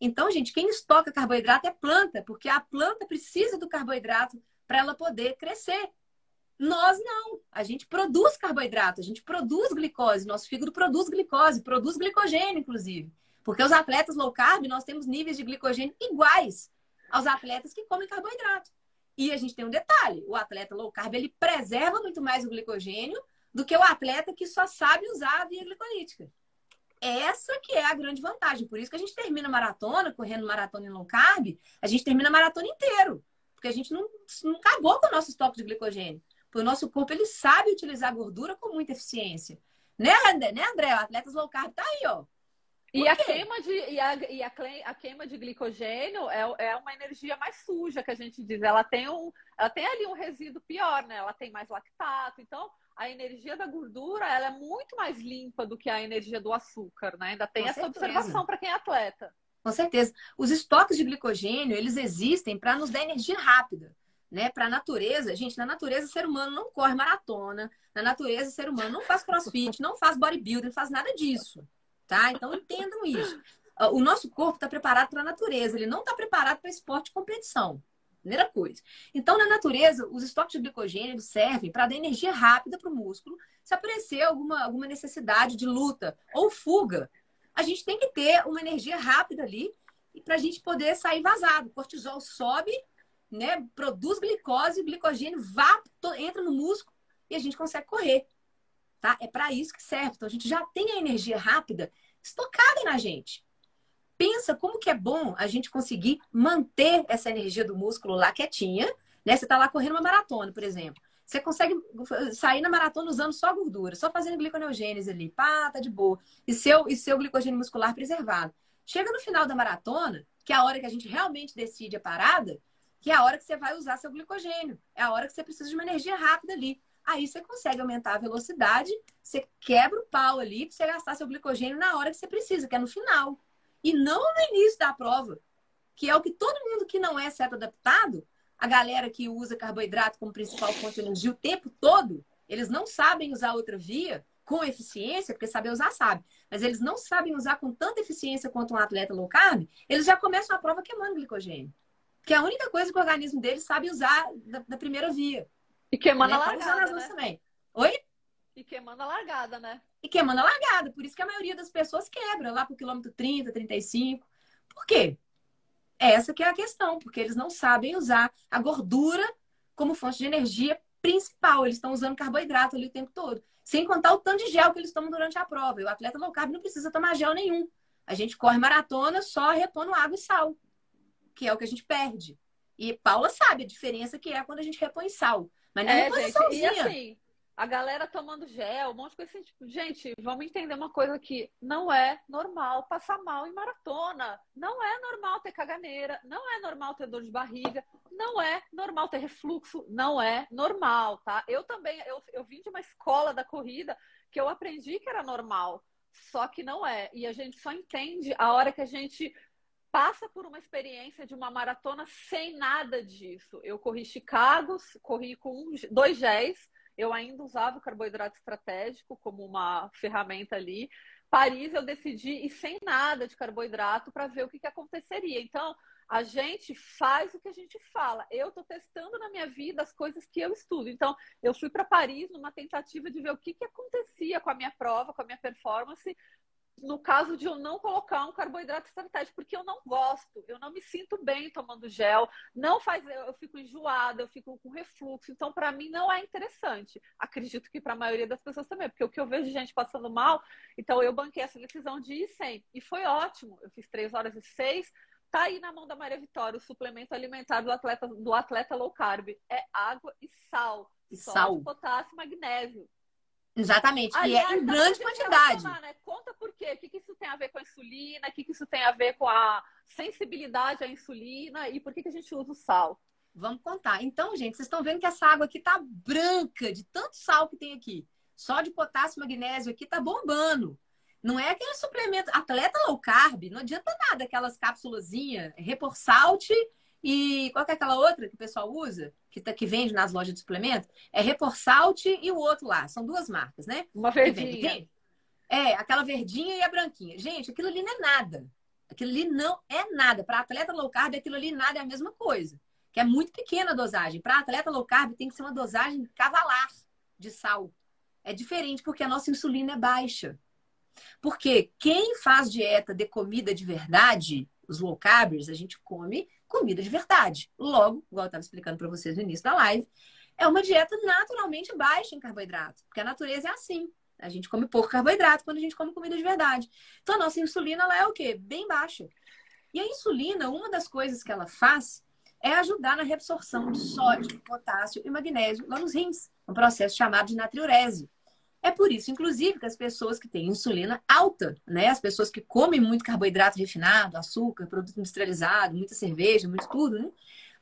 Então, gente, quem estoca carboidrato é planta, porque a planta precisa do carboidrato para ela poder crescer. Nós não. A gente produz carboidrato, a gente produz glicose, nosso fígado produz glicose, produz glicogênio, inclusive. Porque os atletas low carb, nós temos níveis de glicogênio iguais aos atletas que comem carboidrato. E a gente tem um detalhe: o atleta low carb ele preserva muito mais o glicogênio do que o atleta que só sabe usar a via glicolítica. Essa que é a grande vantagem. Por isso que a gente termina maratona, correndo maratona em low carb, a gente termina a maratona inteiro. Porque a gente não, não acabou com o nosso estoque de glicogênio. Porque o nosso corpo ele sabe utilizar gordura com muita eficiência. Né, André? Né, André? Atletas low carb tá aí, ó. E a queima de, e a, e a, a, queima de glicogênio é, é uma energia mais suja que a gente diz. Ela tem, um, ela tem ali um resíduo pior, né? Ela tem mais lactato. Então, a energia da gordura ela é muito mais limpa do que a energia do açúcar, né? Ainda tem Com essa certeza. observação para quem é atleta. Com certeza. Os estoques de glicogênio, eles existem para nos dar energia rápida. Né, para a natureza, gente, na natureza o ser humano não corre maratona, na natureza o ser humano não faz crossfit, não faz bodybuilding, não faz nada disso tá? Então entendam isso. O nosso corpo está preparado para a natureza, ele não está preparado para esporte de competição. Primeira coisa. Então, na natureza, os estoques de glicogênio servem para dar energia rápida para o músculo. Se aparecer alguma, alguma necessidade de luta ou fuga, a gente tem que ter uma energia rápida ali para a gente poder sair vazado. O cortisol sobe, né, produz glicose, o glicogênio vá, entra no músculo e a gente consegue correr tá? É para isso que serve. Então a gente já tem a energia rápida estocada na gente. Pensa como que é bom a gente conseguir manter essa energia do músculo lá quietinha, né? Você tá lá correndo uma maratona, por exemplo. Você consegue sair na maratona usando só gordura, só fazendo gliconeogênese ali, pá, tá de boa. E seu, e seu glicogênio muscular preservado. Chega no final da maratona, que é a hora que a gente realmente decide a parada, que é a hora que você vai usar seu glicogênio. É a hora que você precisa de uma energia rápida ali. Aí você consegue aumentar a velocidade, você quebra o pau ali para você gastar seu glicogênio na hora que você precisa, que é no final. E não no início da prova, que é o que todo mundo que não é certo adaptado, a galera que usa carboidrato como principal fonte de energia o tempo todo, eles não sabem usar outra via com eficiência, porque saber usar sabe, mas eles não sabem usar com tanta eficiência quanto um atleta low carb, eles já começam a prova queimando glicogênio. Que é a única coisa que o organismo deles sabe usar da, da primeira via. E queimando a largada, né? também. Oi? E queimando a largada, né? E queimando a largada. Por isso que a maioria das pessoas quebra lá pro quilômetro 30, 35. Por quê? Essa que é a questão, porque eles não sabem usar a gordura como fonte de energia principal. Eles estão usando carboidrato ali o tempo todo. Sem contar o tanto de gel que eles tomam durante a prova. E o atleta low carb não precisa tomar gel nenhum. A gente corre maratona só repondo água e sal, que é o que a gente perde. E Paula sabe a diferença que é quando a gente repõe sal. Mas não é, gente, E assim, a galera tomando gel, um monte de coisa assim. Tipo, gente, vamos entender uma coisa aqui. Não é normal passar mal em maratona. Não é normal ter caganeira. Não é normal ter dor de barriga. Não é normal ter refluxo. Não é normal, tá? Eu também, eu, eu vim de uma escola da corrida que eu aprendi que era normal. Só que não é. E a gente só entende a hora que a gente passa por uma experiência de uma maratona sem nada disso. Eu corri Chicago, corri com dois géis, eu ainda usava o carboidrato estratégico como uma ferramenta ali. Paris eu decidi ir sem nada de carboidrato para ver o que, que aconteceria. Então, a gente faz o que a gente fala. Eu estou testando na minha vida as coisas que eu estudo. Então, eu fui para Paris numa tentativa de ver o que, que acontecia com a minha prova, com a minha performance, no caso de eu não colocar um carboidrato estratégico, porque eu não gosto, eu não me sinto bem tomando gel, não faz, eu fico enjoada, eu fico com refluxo, então para mim não é interessante. Acredito que para a maioria das pessoas também, porque o que eu vejo de gente passando mal, então eu banquei essa decisão de ir sem, e foi ótimo. Eu fiz 3 horas e 6, tá aí na mão da Maria Vitória, o suplemento alimentar do atleta, do atleta low carb, é água e sal, e sal, potássio, magnésio. Exatamente. Aliás, e é em grande quantidade. Tomar, né? Conta por quê. O que, que isso tem a ver com a insulina? O que, que isso tem a ver com a sensibilidade à insulina? E por que, que a gente usa o sal? Vamos contar. Então, gente, vocês estão vendo que essa água aqui tá branca de tanto sal que tem aqui. Só de potássio e magnésio aqui tá bombando. Não é aquele suplemento. Atleta low carb, não adianta nada aquelas cápsulazinhas, Reporsalt e qual é aquela outra que o pessoal usa, que, tá, que vende nas lojas de suplemento? É Reporsalt e o outro lá. São duas marcas, né? Uma verdinha. É, aquela verdinha e a branquinha. Gente, aquilo ali não é nada. Aquilo ali não é nada. Para atleta low carb, aquilo ali nada é a mesma coisa. Que é muito pequena a dosagem. Para atleta low carb, tem que ser uma dosagem cavalar de sal. É diferente porque a nossa insulina é baixa. Porque quem faz dieta de comida de verdade, os low carbers, a gente come comida de verdade. Logo, igual eu estava explicando para vocês no início da live, é uma dieta naturalmente baixa em carboidrato, porque a natureza é assim. A gente come pouco carboidrato quando a gente come comida de verdade. Então a nossa insulina ela é o quê? Bem baixa. E a insulina, uma das coisas que ela faz é ajudar na reabsorção de sódio, potássio e magnésio lá nos rins, um processo chamado de natriurese. É por isso, inclusive, que as pessoas que têm insulina alta, né? As pessoas que comem muito carboidrato refinado, açúcar, produto industrializado, muita cerveja, muito tudo, né?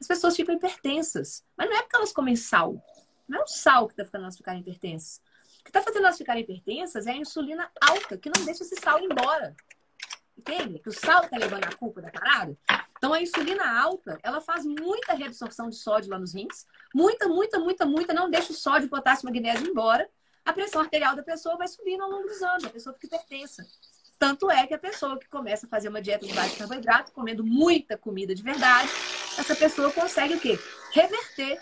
As pessoas ficam hipertensas. Mas não é porque elas comem sal. Não é o sal que está fazendo elas ficarem hipertensas. O que está fazendo elas ficarem hipertensas é a insulina alta, que não deixa esse sal embora. Entende? Que o sal está levando a culpa da parada. Então, a insulina alta, ela faz muita reabsorção de sódio lá nos rins. Muita, muita, muita, muita. Não deixa o sódio, potássio e magnésio embora a pressão arterial da pessoa vai subindo ao longo dos anos, a pessoa fica hipertensa. Tanto é que a pessoa que começa a fazer uma dieta de baixo carboidrato, comendo muita comida de verdade, essa pessoa consegue o quê? Reverter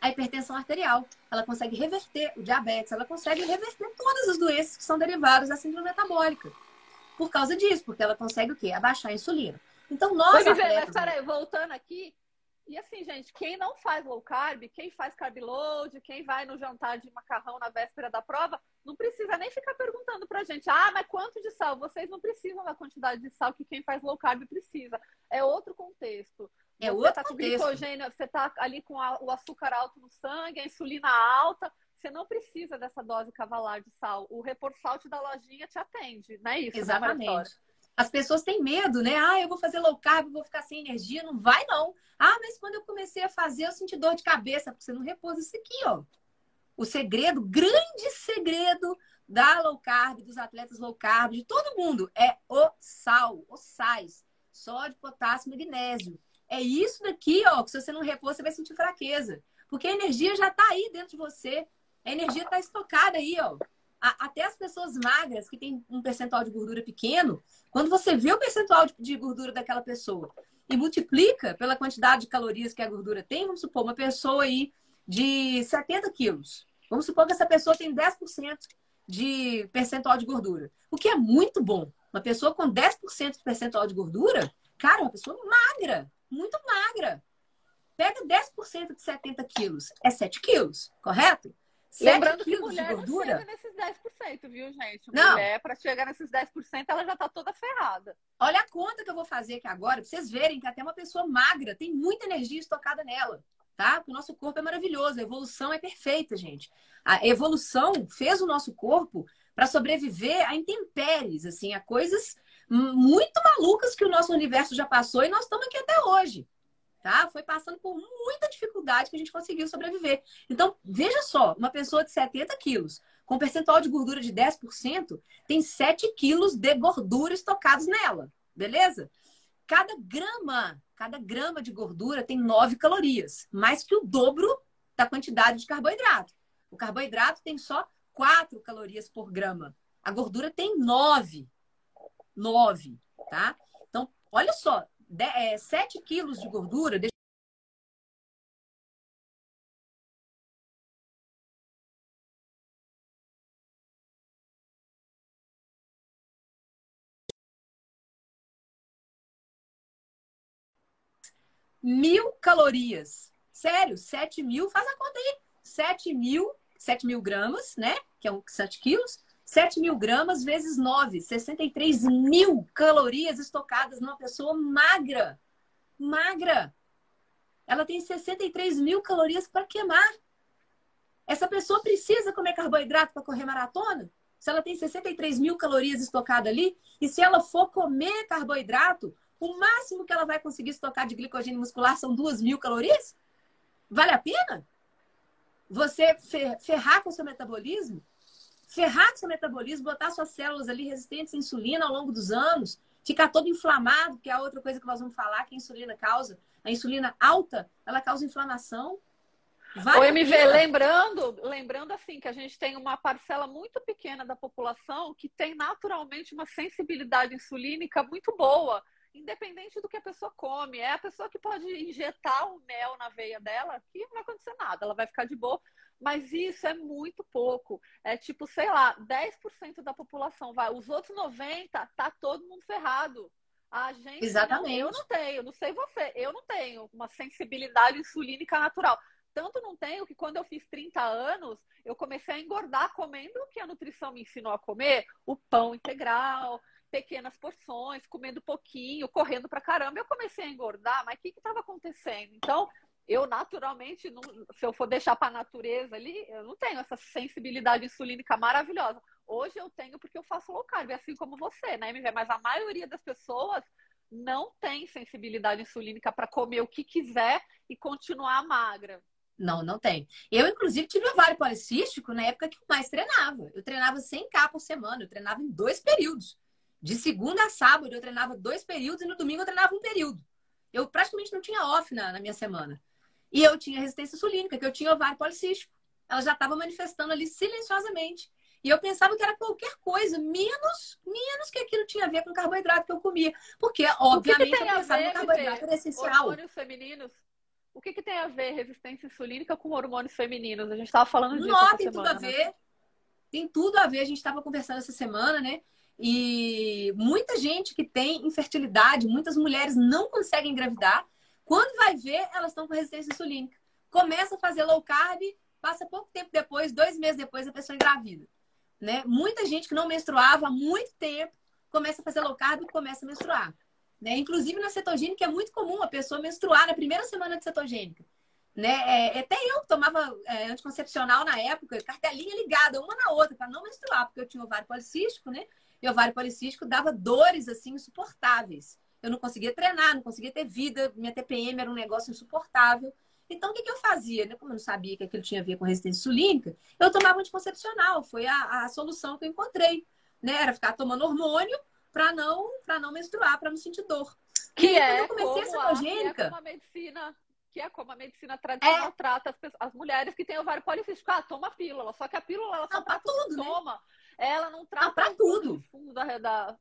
a hipertensão arterial. Ela consegue reverter o diabetes, ela consegue reverter todas as doenças que são derivadas da síndrome metabólica. Por causa disso, porque ela consegue o quê? Abaixar a insulina. Então, nós. Mas, atletas... mas peraí, voltando aqui, e assim, gente, quem não faz low carb, quem faz carb load, quem vai no jantar de macarrão na véspera da prova, não precisa nem ficar perguntando pra gente, ah, mas quanto de sal? Vocês não precisam da quantidade de sal que quem faz low carb precisa. É outro contexto. É você outro tá com glicogênio, você tá ali com a, o açúcar alto no sangue, a insulina alta, você não precisa dessa dose cavalar de sal. O Reporsalt da lojinha te atende, não é isso? Né, Exatamente. As pessoas têm medo, né? Ah, eu vou fazer low carb, vou ficar sem energia. Não vai, não. Ah, mas quando eu comecei a fazer, eu senti dor de cabeça, porque você não repousa isso aqui, ó. O segredo, grande segredo da low carb, dos atletas low carb, de todo mundo, é o sal, os sais. Sódio, potássio, magnésio. É isso daqui, ó, que se você não repor, você vai sentir fraqueza. Porque a energia já tá aí dentro de você. A energia tá estocada aí, ó até as pessoas magras, que têm um percentual de gordura pequeno, quando você vê o percentual de gordura daquela pessoa e multiplica pela quantidade de calorias que a gordura tem, vamos supor, uma pessoa aí de 70 quilos. Vamos supor que essa pessoa tem 10% de percentual de gordura, o que é muito bom. Uma pessoa com 10% de percentual de gordura, cara, é uma pessoa magra, muito magra. Pega 10% de 70 quilos, é 7 quilos, correto? Lembrando que mulher não chega nesses 10%, viu, gente? Não. Mulher, para chegar nesses 10%, ela já tá toda ferrada. Olha a conta que eu vou fazer aqui agora, pra vocês verem que até uma pessoa magra tem muita energia estocada nela, tá? Porque o nosso corpo é maravilhoso, a evolução é perfeita, gente. A evolução fez o nosso corpo para sobreviver a intempéries, assim, a coisas muito malucas que o nosso universo já passou e nós estamos aqui até hoje tá? Foi passando por muita dificuldade que a gente conseguiu sobreviver. Então, veja só, uma pessoa de 70 quilos, com percentual de gordura de 10%, tem 7 quilos de gordura estocados nela, beleza? Cada grama, cada grama de gordura tem 9 calorias, mais que o dobro da quantidade de carboidrato. O carboidrato tem só 4 calorias por grama. A gordura tem 9. 9, tá? Então, olha só, de, é, 7 quilos de gordura, mil calorias. Sério, 7 mil, faz a conta aí. 7 mil, 7 mil gramas, né? Que é um, 7 quilos. 7 mil gramas vezes 9, 63 mil calorias estocadas numa pessoa magra. Magra. Ela tem 63 mil calorias para queimar. Essa pessoa precisa comer carboidrato para correr maratona? Se ela tem 63 mil calorias estocadas ali, e se ela for comer carboidrato, o máximo que ela vai conseguir estocar de glicogênio muscular são 2 mil calorias? Vale a pena? Você ferrar com o seu metabolismo? Ferrar com seu metabolismo, botar suas células ali resistentes à insulina ao longo dos anos, ficar todo inflamado, que é a outra coisa que nós vamos falar que a insulina causa. A insulina alta, ela causa inflamação. Vale o MV, lembrando, lembrando assim que a gente tem uma parcela muito pequena da população que tem naturalmente uma sensibilidade insulínica muito boa, independente do que a pessoa come. É a pessoa que pode injetar o mel na veia dela, que não vai acontecer nada, ela vai ficar de boa. Mas isso é muito pouco. É tipo, sei lá, 10% da população vai. Os outros 90% tá todo mundo ferrado. A gente Exatamente. Não, eu não tenho, não sei você, eu não tenho uma sensibilidade insulínica natural. Tanto não tenho que quando eu fiz 30 anos, eu comecei a engordar comendo o que a nutrição me ensinou a comer, o pão integral, pequenas porções, comendo pouquinho, correndo pra caramba. Eu comecei a engordar, mas o que estava acontecendo? Então, eu naturalmente, não, se eu for deixar para a natureza ali, eu não tenho essa sensibilidade insulínica maravilhosa. Hoje eu tenho porque eu faço low carb, assim como você, né, MV? Mas a maioria das pessoas não tem sensibilidade insulínica para comer o que quiser e continuar magra. Não, não tem. Eu, inclusive, tive ovário policístico na época que eu mais treinava. Eu treinava 100K por semana, eu treinava em dois períodos. De segunda a sábado, eu treinava dois períodos e no domingo eu treinava um período. Eu praticamente não tinha off na, na minha semana. E eu tinha resistência insulínica, que eu tinha ovário policístico. Ela já estava manifestando ali silenciosamente. E eu pensava que era qualquer coisa, menos, menos que aquilo tinha a ver com o carboidrato que eu comia. Porque, obviamente, que que eu pensava que carboidrato era essencial. Hormônios femininos? O que, que tem a ver resistência insulínica com hormônios femininos? A gente estava falando disso. Não, tem semana, tudo a ver. Né? Tem tudo a ver. A gente estava conversando essa semana, né? E muita gente que tem infertilidade, muitas mulheres não conseguem engravidar. Quando vai ver, elas estão com resistência insulínica. Começa a fazer low carb, passa pouco tempo depois, dois meses depois, a pessoa engravida. Né? Muita gente que não menstruava há muito tempo começa a fazer low carb e começa a menstruar. Né? Inclusive na cetogênica é muito comum a pessoa menstruar na primeira semana de cetogênica. Né? É, até eu tomava é, anticoncepcional na época, cartelinha ligada uma na outra para não menstruar, porque eu tinha ovário policístico, né? E ovário policístico dava dores assim insuportáveis. Eu não conseguia treinar, não conseguia ter vida, minha TPM era um negócio insuportável. Então, o que, que eu fazia? Né? Como eu não sabia que aquilo tinha a ver com resistência insulínica, eu tomava anticoncepcional. Foi a, a solução que eu encontrei. Né? Era ficar tomando hormônio para não para não menstruar, para não sentir dor. Que e é eu comecei a cetogênica, é como a medicina que é como a medicina tradicional é. trata as, pessoas, as, mulheres que têm ovário policístico. Ah, toma pílula. Só que a pílula ela só não, trata tudo, né? sintoma. Né? Ela não trata não, pra tudo. fundo da, da...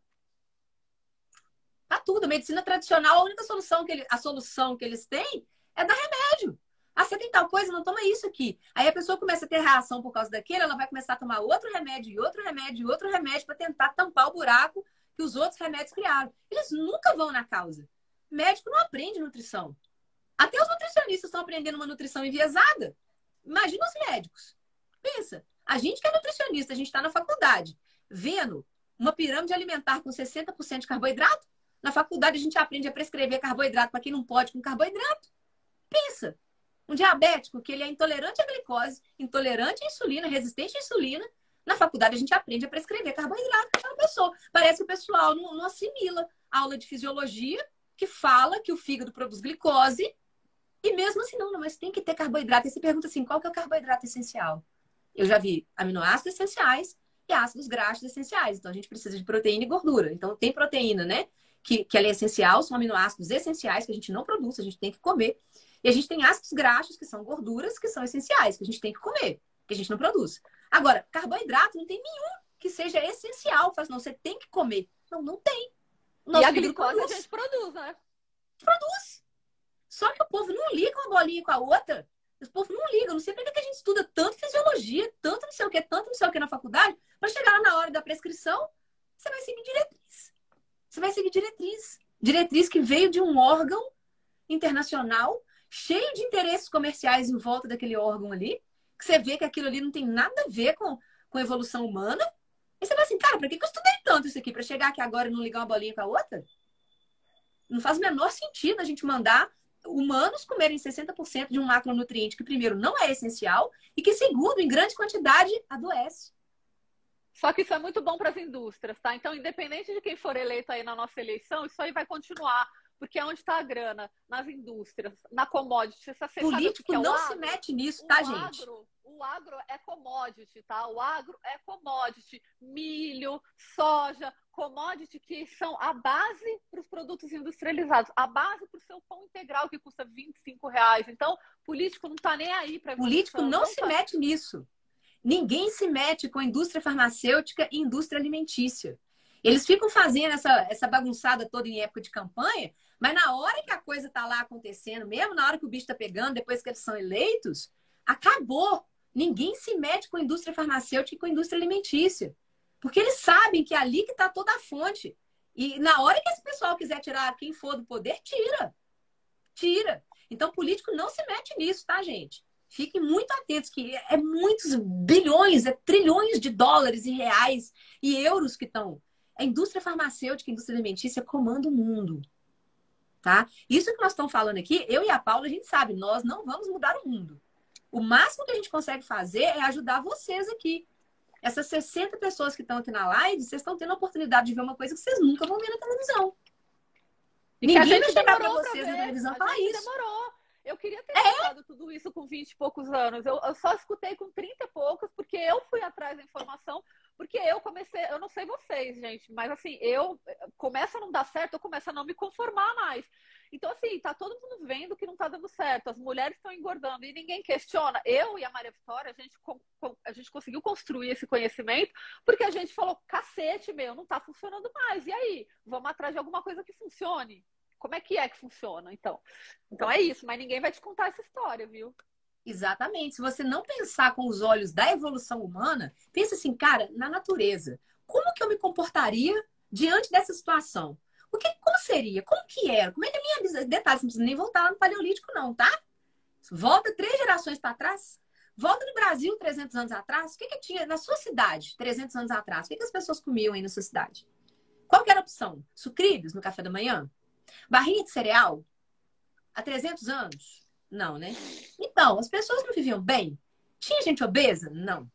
Pra tudo. Medicina tradicional, a única solução que ele, a solução que eles têm é dar remédio. Ah, você tem tal coisa, não toma isso aqui. Aí a pessoa começa a ter reação por causa daquilo, ela vai começar a tomar outro remédio, e outro remédio, e outro remédio para tentar tampar o buraco que os outros remédios criaram. Eles nunca vão na causa. Médico não aprende nutrição. Até os nutricionistas estão aprendendo uma nutrição enviesada. Imagina os médicos. Pensa, a gente que é nutricionista, a gente está na faculdade, vendo uma pirâmide alimentar com 60% de carboidrato. Na faculdade a gente aprende a prescrever carboidrato para quem não pode com carboidrato. Pensa, um diabético que ele é intolerante à glicose, intolerante à insulina, resistente à insulina, na faculdade a gente aprende a prescrever carboidrato para aquela pessoa. Parece que o pessoal não, não assimila a aula de fisiologia que fala que o fígado produz glicose e mesmo assim, não, não, mas tem que ter carboidrato. E você pergunta assim, qual que é o carboidrato essencial? Eu já vi aminoácidos essenciais e ácidos graxos essenciais. Então, a gente precisa de proteína e gordura. Então, tem proteína, né? Que, que ela é essencial, são aminoácidos essenciais que a gente não produz, a gente tem que comer. E a gente tem ácidos graxos, que são gorduras, que são essenciais, que a gente tem que comer, que a gente não produz. Agora, carboidrato não tem nenhum que seja essencial. Faz, não, você tem que comer. Não, não tem. Nosso e a glicose produz. a gente produz, né? Produz. Só que o povo não liga uma bolinha com a outra. O povo não liga. Não sei por que a gente estuda tanto fisiologia, tanto não sei o que, tanto não sei o que na faculdade, para chegar lá na hora da prescrição, você vai seguir diretriz. Você vai seguir diretriz. Diretriz que veio de um órgão internacional, cheio de interesses comerciais em volta daquele órgão ali, que você vê que aquilo ali não tem nada a ver com, com evolução humana. E você fala assim, cara, pra que eu estudei tanto isso aqui? Para chegar aqui agora e não ligar uma bolinha com a outra? Não faz o menor sentido a gente mandar humanos comerem 60% de um macronutriente que, primeiro, não é essencial e que, segundo, em grande quantidade, adoece. Só que isso é muito bom para as indústrias, tá? Então, independente de quem for eleito aí na nossa eleição, isso aí vai continuar. Porque é onde está a grana? Nas indústrias, na commodity. Você, você Político é não se mete nisso, tá, gente? Agro, o agro é commodity, tá? O agro é commodity. Milho, soja, commodity que são a base para os produtos industrializados, a base para o seu pão integral que custa 25 reais. Então, político não está nem aí para Político não, não se tá... mete nisso. Ninguém se mete com a indústria farmacêutica e indústria alimentícia. Eles ficam fazendo essa, essa bagunçada toda em época de campanha, mas na hora que a coisa está lá acontecendo, mesmo na hora que o bicho está pegando, depois que eles são eleitos, acabou. Ninguém se mete com a indústria farmacêutica e com a indústria alimentícia. Porque eles sabem que é ali que está toda a fonte. E na hora que esse pessoal quiser tirar quem for do poder, tira. Tira. Então, político não se mete nisso, tá, gente? Fiquem muito atentos que é muitos bilhões, é trilhões de dólares e reais e euros que estão. A indústria farmacêutica, a indústria alimentícia comanda o mundo. Tá? Isso que nós estamos falando aqui, eu e a Paula, a gente sabe, nós não vamos mudar o mundo. O máximo que a gente consegue fazer é ajudar vocês aqui. Essas 60 pessoas que estão aqui na live, vocês estão tendo a oportunidade de ver uma coisa que vocês nunca vão ver na televisão. E Ninguém vai chegar para vocês na televisão falar isso. Demorou. Eu queria ter é? tudo isso com 20 e poucos anos. Eu, eu, só escutei com 30 e poucos, porque eu fui atrás da informação, porque eu comecei, eu não sei vocês, gente, mas assim, eu começa a não dar certo, eu começo a não me conformar mais. Então, assim, tá todo mundo vendo que não tá dando certo, as mulheres estão engordando e ninguém questiona. Eu e a Maria Vitória, a gente, a gente conseguiu construir esse conhecimento porque a gente falou, cacete, meu, não tá funcionando mais. E aí? Vamos atrás de alguma coisa que funcione. Como é que é que funciona, então? Então é isso, mas ninguém vai te contar essa história, viu? Exatamente. Se você não pensar com os olhos da evolução humana, pensa assim, cara, na natureza. Como que eu me comportaria diante dessa situação? O que, como seria? Como que era? Como é que a minha detalhes não precisa nem voltar lá no paleolítico não, tá? Volta três gerações para trás. Volta no Brasil 300 anos atrás. O que, que tinha na sua cidade 300 anos atrás? O que, que as pessoas comiam aí na sua cidade? Qual que era a opção? Sucrilhos no café da manhã? Barrinha de cereal? Há 300 anos? Não, né? Então, as pessoas não viviam bem? Tinha gente obesa? Não.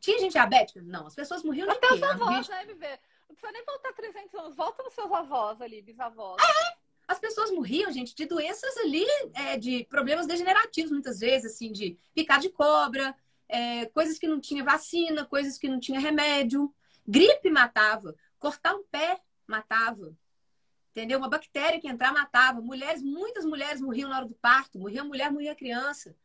Tinha gente diabética? Não. As pessoas morriam de Até quê? os avós, né, MV? Não precisa nem voltar 300 anos. Volta nos seus avós ali, bisavós. É! As pessoas morriam, gente, de doenças ali, é, de problemas degenerativos, muitas vezes, assim, de picar de cobra, é, coisas que não tinha vacina, coisas que não tinha remédio. Gripe matava. Cortar um pé matava. Entendeu? Uma bactéria que entrar matava. Mulheres, muitas mulheres morriam na hora do parto. Morria mulher, morria criança.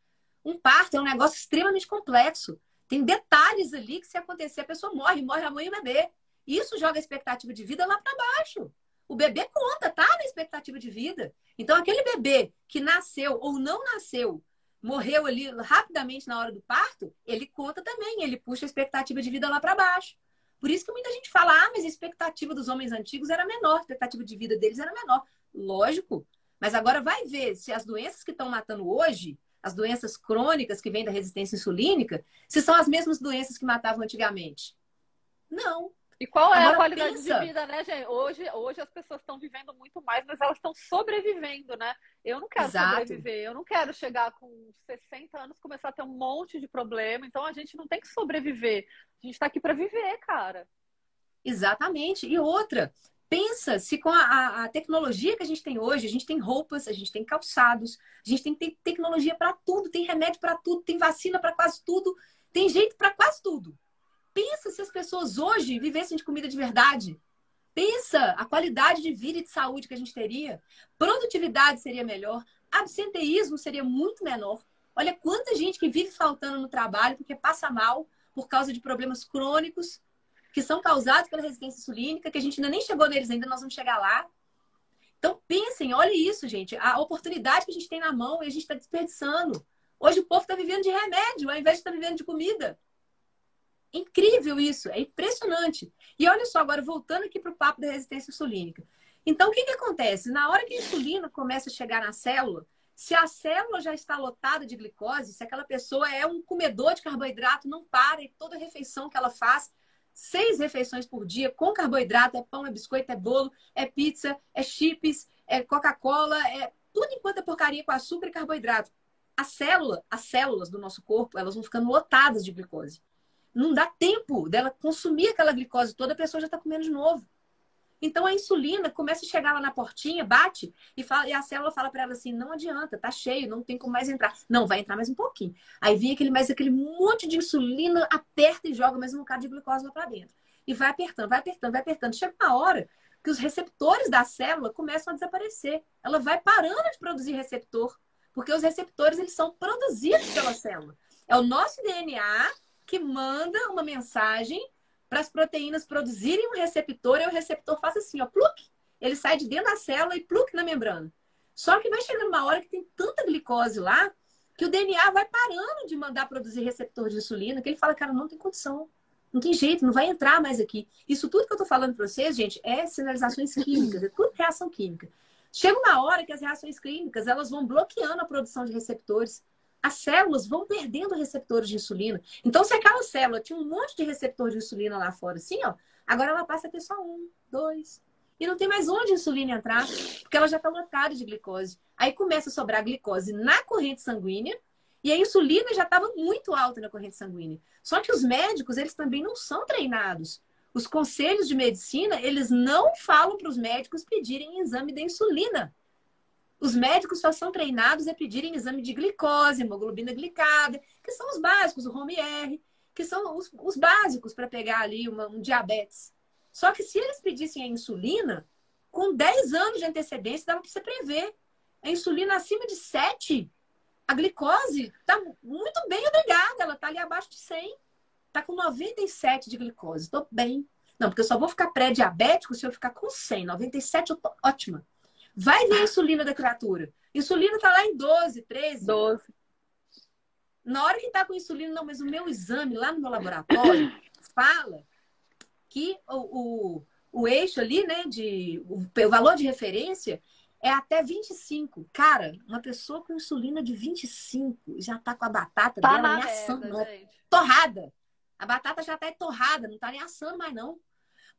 Um parto é um negócio extremamente complexo. Tem detalhes ali que se acontecer, a pessoa morre, morre a mãe e o bebê. Isso joga a expectativa de vida lá para baixo. O bebê conta, tá na expectativa de vida. Então, aquele bebê que nasceu ou não nasceu, morreu ali rapidamente na hora do parto, ele conta também, ele puxa a expectativa de vida lá para baixo. Por isso que muita gente fala, ah, mas a expectativa dos homens antigos era menor, a expectativa de vida deles era menor. Lógico. Mas agora vai ver se as doenças que estão matando hoje, as doenças crônicas que vêm da resistência insulínica, se são as mesmas doenças que matavam antigamente. Não. E qual é Agora, a qualidade pensa. de vida, né, gente? Hoje, hoje as pessoas estão vivendo muito mais, mas elas estão sobrevivendo, né? Eu não quero Exato. sobreviver, eu não quero chegar com 60 anos começar a ter um monte de problema. Então a gente não tem que sobreviver. A gente está aqui para viver, cara. Exatamente. E outra, pensa se com a, a, tecnologia que a gente tem hoje, a gente tem roupas, a gente tem calçados, a gente tem, tem tecnologia para tudo, tem remédio para tudo, tem vacina para quase tudo, tem jeito para quase tudo. Pensa se as pessoas hoje vivessem de comida de verdade. Pensa a qualidade de vida e de saúde que a gente teria. Produtividade seria melhor. Absenteísmo seria muito menor. Olha quanta gente que vive faltando no trabalho porque passa mal por causa de problemas crônicos que são causados pela resistência insulínica, que a gente ainda nem chegou neles ainda, nós vamos chegar lá. Então pensem, olha isso, gente. A oportunidade que a gente tem na mão e a gente está desperdiçando. Hoje o povo está vivendo de remédio ao invés de estar tá vivendo de comida. Incrível isso, é impressionante. E olha só, agora voltando aqui para o papo da resistência insulínica. Então, o que, que acontece? Na hora que a insulina começa a chegar na célula, se a célula já está lotada de glicose, se aquela pessoa é um comedor de carboidrato, não para e toda refeição que ela faz, seis refeições por dia com carboidrato, é pão, é biscoito, é bolo, é pizza, é chips, é Coca-Cola, é tudo enquanto é porcaria com açúcar e carboidrato. A célula, as células do nosso corpo, elas vão ficando lotadas de glicose. Não dá tempo dela consumir aquela glicose toda, a pessoa já está comendo de novo. Então a insulina começa a chegar lá na portinha, bate e, fala, e a célula fala para ela assim: não adianta, tá cheio, não tem como mais entrar. Não, vai entrar mais um pouquinho. Aí vem aquele mais aquele monte de insulina, aperta e joga mais um bocado de glicose lá para dentro. E vai apertando, vai apertando, vai apertando. Chega uma hora que os receptores da célula começam a desaparecer. Ela vai parando de produzir receptor, porque os receptores eles são produzidos pela célula. É o nosso DNA que manda uma mensagem para as proteínas produzirem um receptor e o receptor faz assim, ó, pluk, ele sai de dentro da célula e pluk na membrana. Só que vai chegando uma hora que tem tanta glicose lá que o DNA vai parando de mandar produzir receptor de insulina, que ele fala, cara, não tem condição. Não tem jeito, não vai entrar mais aqui. Isso tudo que eu tô falando para vocês, gente, é sinalizações químicas, é tudo reação química. Chega uma hora que as reações químicas, elas vão bloqueando a produção de receptores as células vão perdendo receptores de insulina. Então, se aquela célula tinha um monte de receptor de insulina lá fora, assim, ó, agora ela passa a ter só um, dois. E não tem mais onde a insulina entrar, porque ela já está lotada de glicose. Aí começa a sobrar glicose na corrente sanguínea, e a insulina já estava muito alta na corrente sanguínea. Só que os médicos, eles também não são treinados. Os conselhos de medicina, eles não falam para os médicos pedirem exame da insulina. Os médicos só são treinados a pedirem exame de glicose, hemoglobina glicada, que são os básicos, o HOME-R, que são os, os básicos para pegar ali uma, um diabetes. Só que se eles pedissem a insulina, com 10 anos de antecedência, dava para você prever. A insulina acima de 7, a glicose está muito bem, obrigada. Ela está ali abaixo de 100. Está com 97 de glicose. Estou bem. Não, porque eu só vou ficar pré-diabético se eu ficar com 100. 97 eu tô ótima. Vai ver a insulina da criatura. Insulina tá lá em 12, 13. 12. Na hora que tá com insulina, não, mas o meu exame lá no meu laboratório fala que o, o, o eixo ali, né, de, o, o valor de referência é até 25. Cara, uma pessoa com insulina de 25 já tá com a batata tá dela assando, é torrada. A batata já tá torrada, não tá nem assando mais não.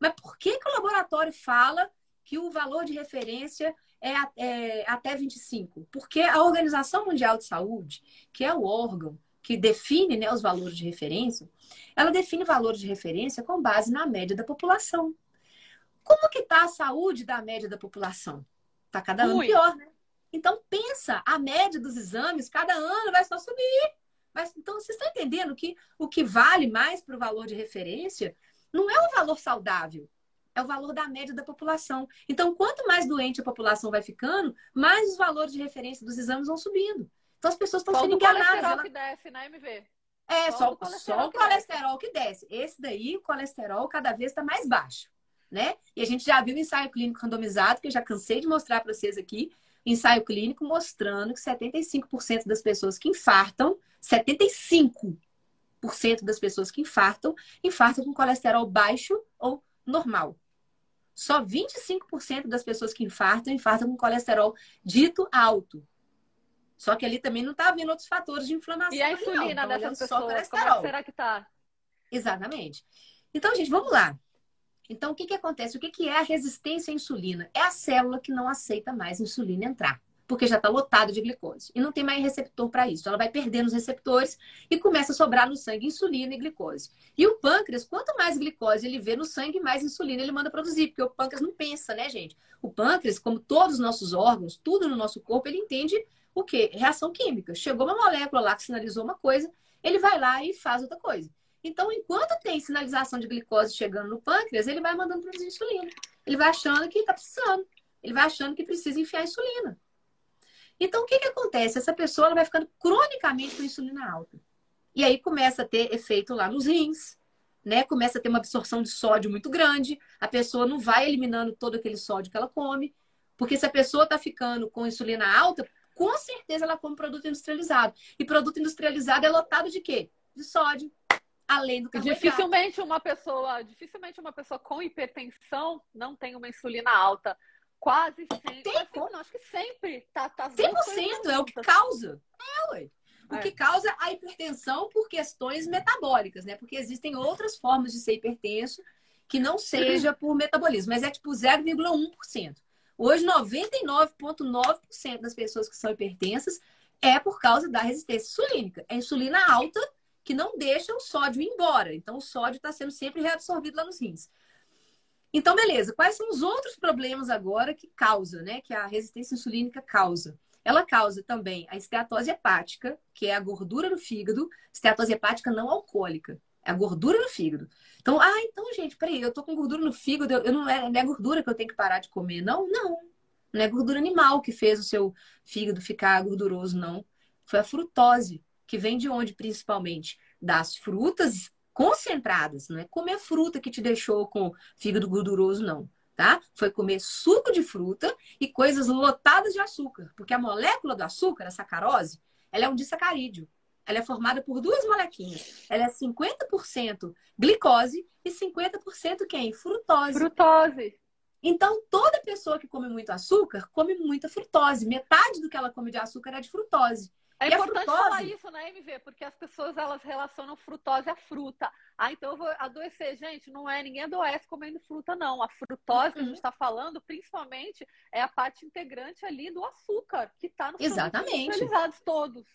Mas por que, que o laboratório fala que o valor de referência é, é, até 25, porque a Organização Mundial de Saúde, que é o órgão que define né, os valores de referência, ela define valores de referência com base na média da população. Como que está a saúde da média da população? Está cada ano Ui. pior, né? Então pensa, a média dos exames cada ano vai só subir. Mas, então, vocês estão entendendo que o que vale mais para o valor de referência não é o valor saudável, é o valor da média da população. Então, quanto mais doente a população vai ficando, mais os valores de referência dos exames vão subindo. Então, as pessoas estão sendo enganadas. Só o colesterol ela... que desce, né, MV? É, só, só, o colesterol, só o colesterol que, que desce. Esse daí, o colesterol cada vez está mais baixo, né? E a gente já viu o ensaio clínico randomizado, que eu já cansei de mostrar para vocês aqui, ensaio clínico mostrando que 75% das pessoas que infartam, 75% das pessoas que infartam, infartam com colesterol baixo ou normal. Só 25% das pessoas que infartam, infartam com colesterol dito alto. Só que ali também não está havendo outros fatores de inflamação. E a insulina não, dessas pessoas, como é será que está? Exatamente. Então, gente, vamos lá. Então, o que, que acontece? O que, que é a resistência à insulina? É a célula que não aceita mais insulina entrar porque já está lotado de glicose. E não tem mais receptor para isso. Ela vai perdendo os receptores e começa a sobrar no sangue insulina e glicose. E o pâncreas, quanto mais glicose ele vê no sangue, mais insulina ele manda produzir, porque o pâncreas não pensa, né, gente? O pâncreas, como todos os nossos órgãos, tudo no nosso corpo, ele entende o quê? Reação química. Chegou uma molécula lá que sinalizou uma coisa, ele vai lá e faz outra coisa. Então, enquanto tem sinalização de glicose chegando no pâncreas, ele vai mandando produzir insulina. Ele vai achando que está precisando. Ele vai achando que precisa enfiar insulina. Então, o que, que acontece? Essa pessoa ela vai ficando cronicamente com insulina alta. E aí começa a ter efeito lá nos rins, né? Começa a ter uma absorção de sódio muito grande, a pessoa não vai eliminando todo aquele sódio que ela come, porque se a pessoa está ficando com insulina alta, com certeza ela come produto industrializado. E produto industrializado é lotado de quê? De sódio, além do carboidrato. Dificilmente uma pessoa, dificilmente uma pessoa com hipertensão não tem uma insulina alta. Quase sempre. Tem como? Não, acho que sempre. Tá, tá 100% é o que causa. É, ué. O é. que causa a hipertensão por questões metabólicas, né? Porque existem outras formas de ser hipertenso que não seja por metabolismo, mas é tipo 0,1%. Hoje, 99,9% das pessoas que são hipertensas é por causa da resistência insulínica. É insulina alta que não deixa o sódio ir embora. Então, o sódio está sendo sempre reabsorvido lá nos rins. Então, beleza. Quais são os outros problemas agora que causa, né? Que a resistência insulínica causa? Ela causa também a esteatose hepática, que é a gordura no fígado, esteatose hepática não alcoólica. É a gordura no fígado. Então, ah, então, gente, peraí, eu tô com gordura no fígado, eu não é, não é gordura que eu tenho que parar de comer. Não, não. Não é gordura animal que fez o seu fígado ficar gorduroso, não. Foi a frutose, que vem de onde principalmente? Das frutas concentradas. Não é comer fruta que te deixou com fígado gorduroso, não. Tá? Foi comer suco de fruta e coisas lotadas de açúcar. Porque a molécula do açúcar, a sacarose, ela é um disacarídeo. Ela é formada por duas molequinhas. Ela é 50% glicose e 50% quem? Frutose. Frutose. Então, toda pessoa que come muito açúcar, come muita frutose. Metade do que ela come de açúcar é de frutose. É e importante falar isso, né, MV? Porque as pessoas elas relacionam frutose à fruta. Ah, então eu vou adoecer. Gente, não é ninguém adoece comendo fruta, não. A frutose uhum. que a gente está uhum. falando, principalmente, é a parte integrante ali do açúcar, que está nos Exatamente. todos.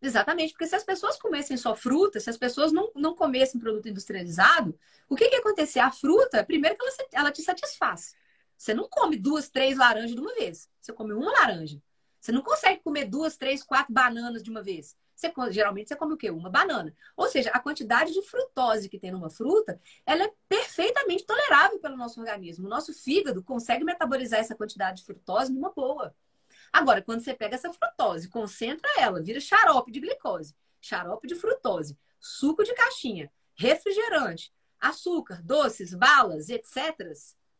Exatamente, porque se as pessoas comessem só fruta, se as pessoas não, não comessem produto industrializado, o que que ia acontecer? A fruta, primeiro que ela, ela te satisfaz. Você não come duas, três laranjas de uma vez. Você come uma laranja. Você não consegue comer duas, três, quatro bananas de uma vez. Você, geralmente você come o quê? Uma banana. Ou seja, a quantidade de frutose que tem numa fruta, ela é perfeitamente tolerável pelo nosso organismo. O nosso fígado consegue metabolizar essa quantidade de frutose numa boa. Agora, quando você pega essa frutose, concentra ela, vira xarope de glicose, xarope de frutose, suco de caixinha, refrigerante, açúcar, doces, balas, etc.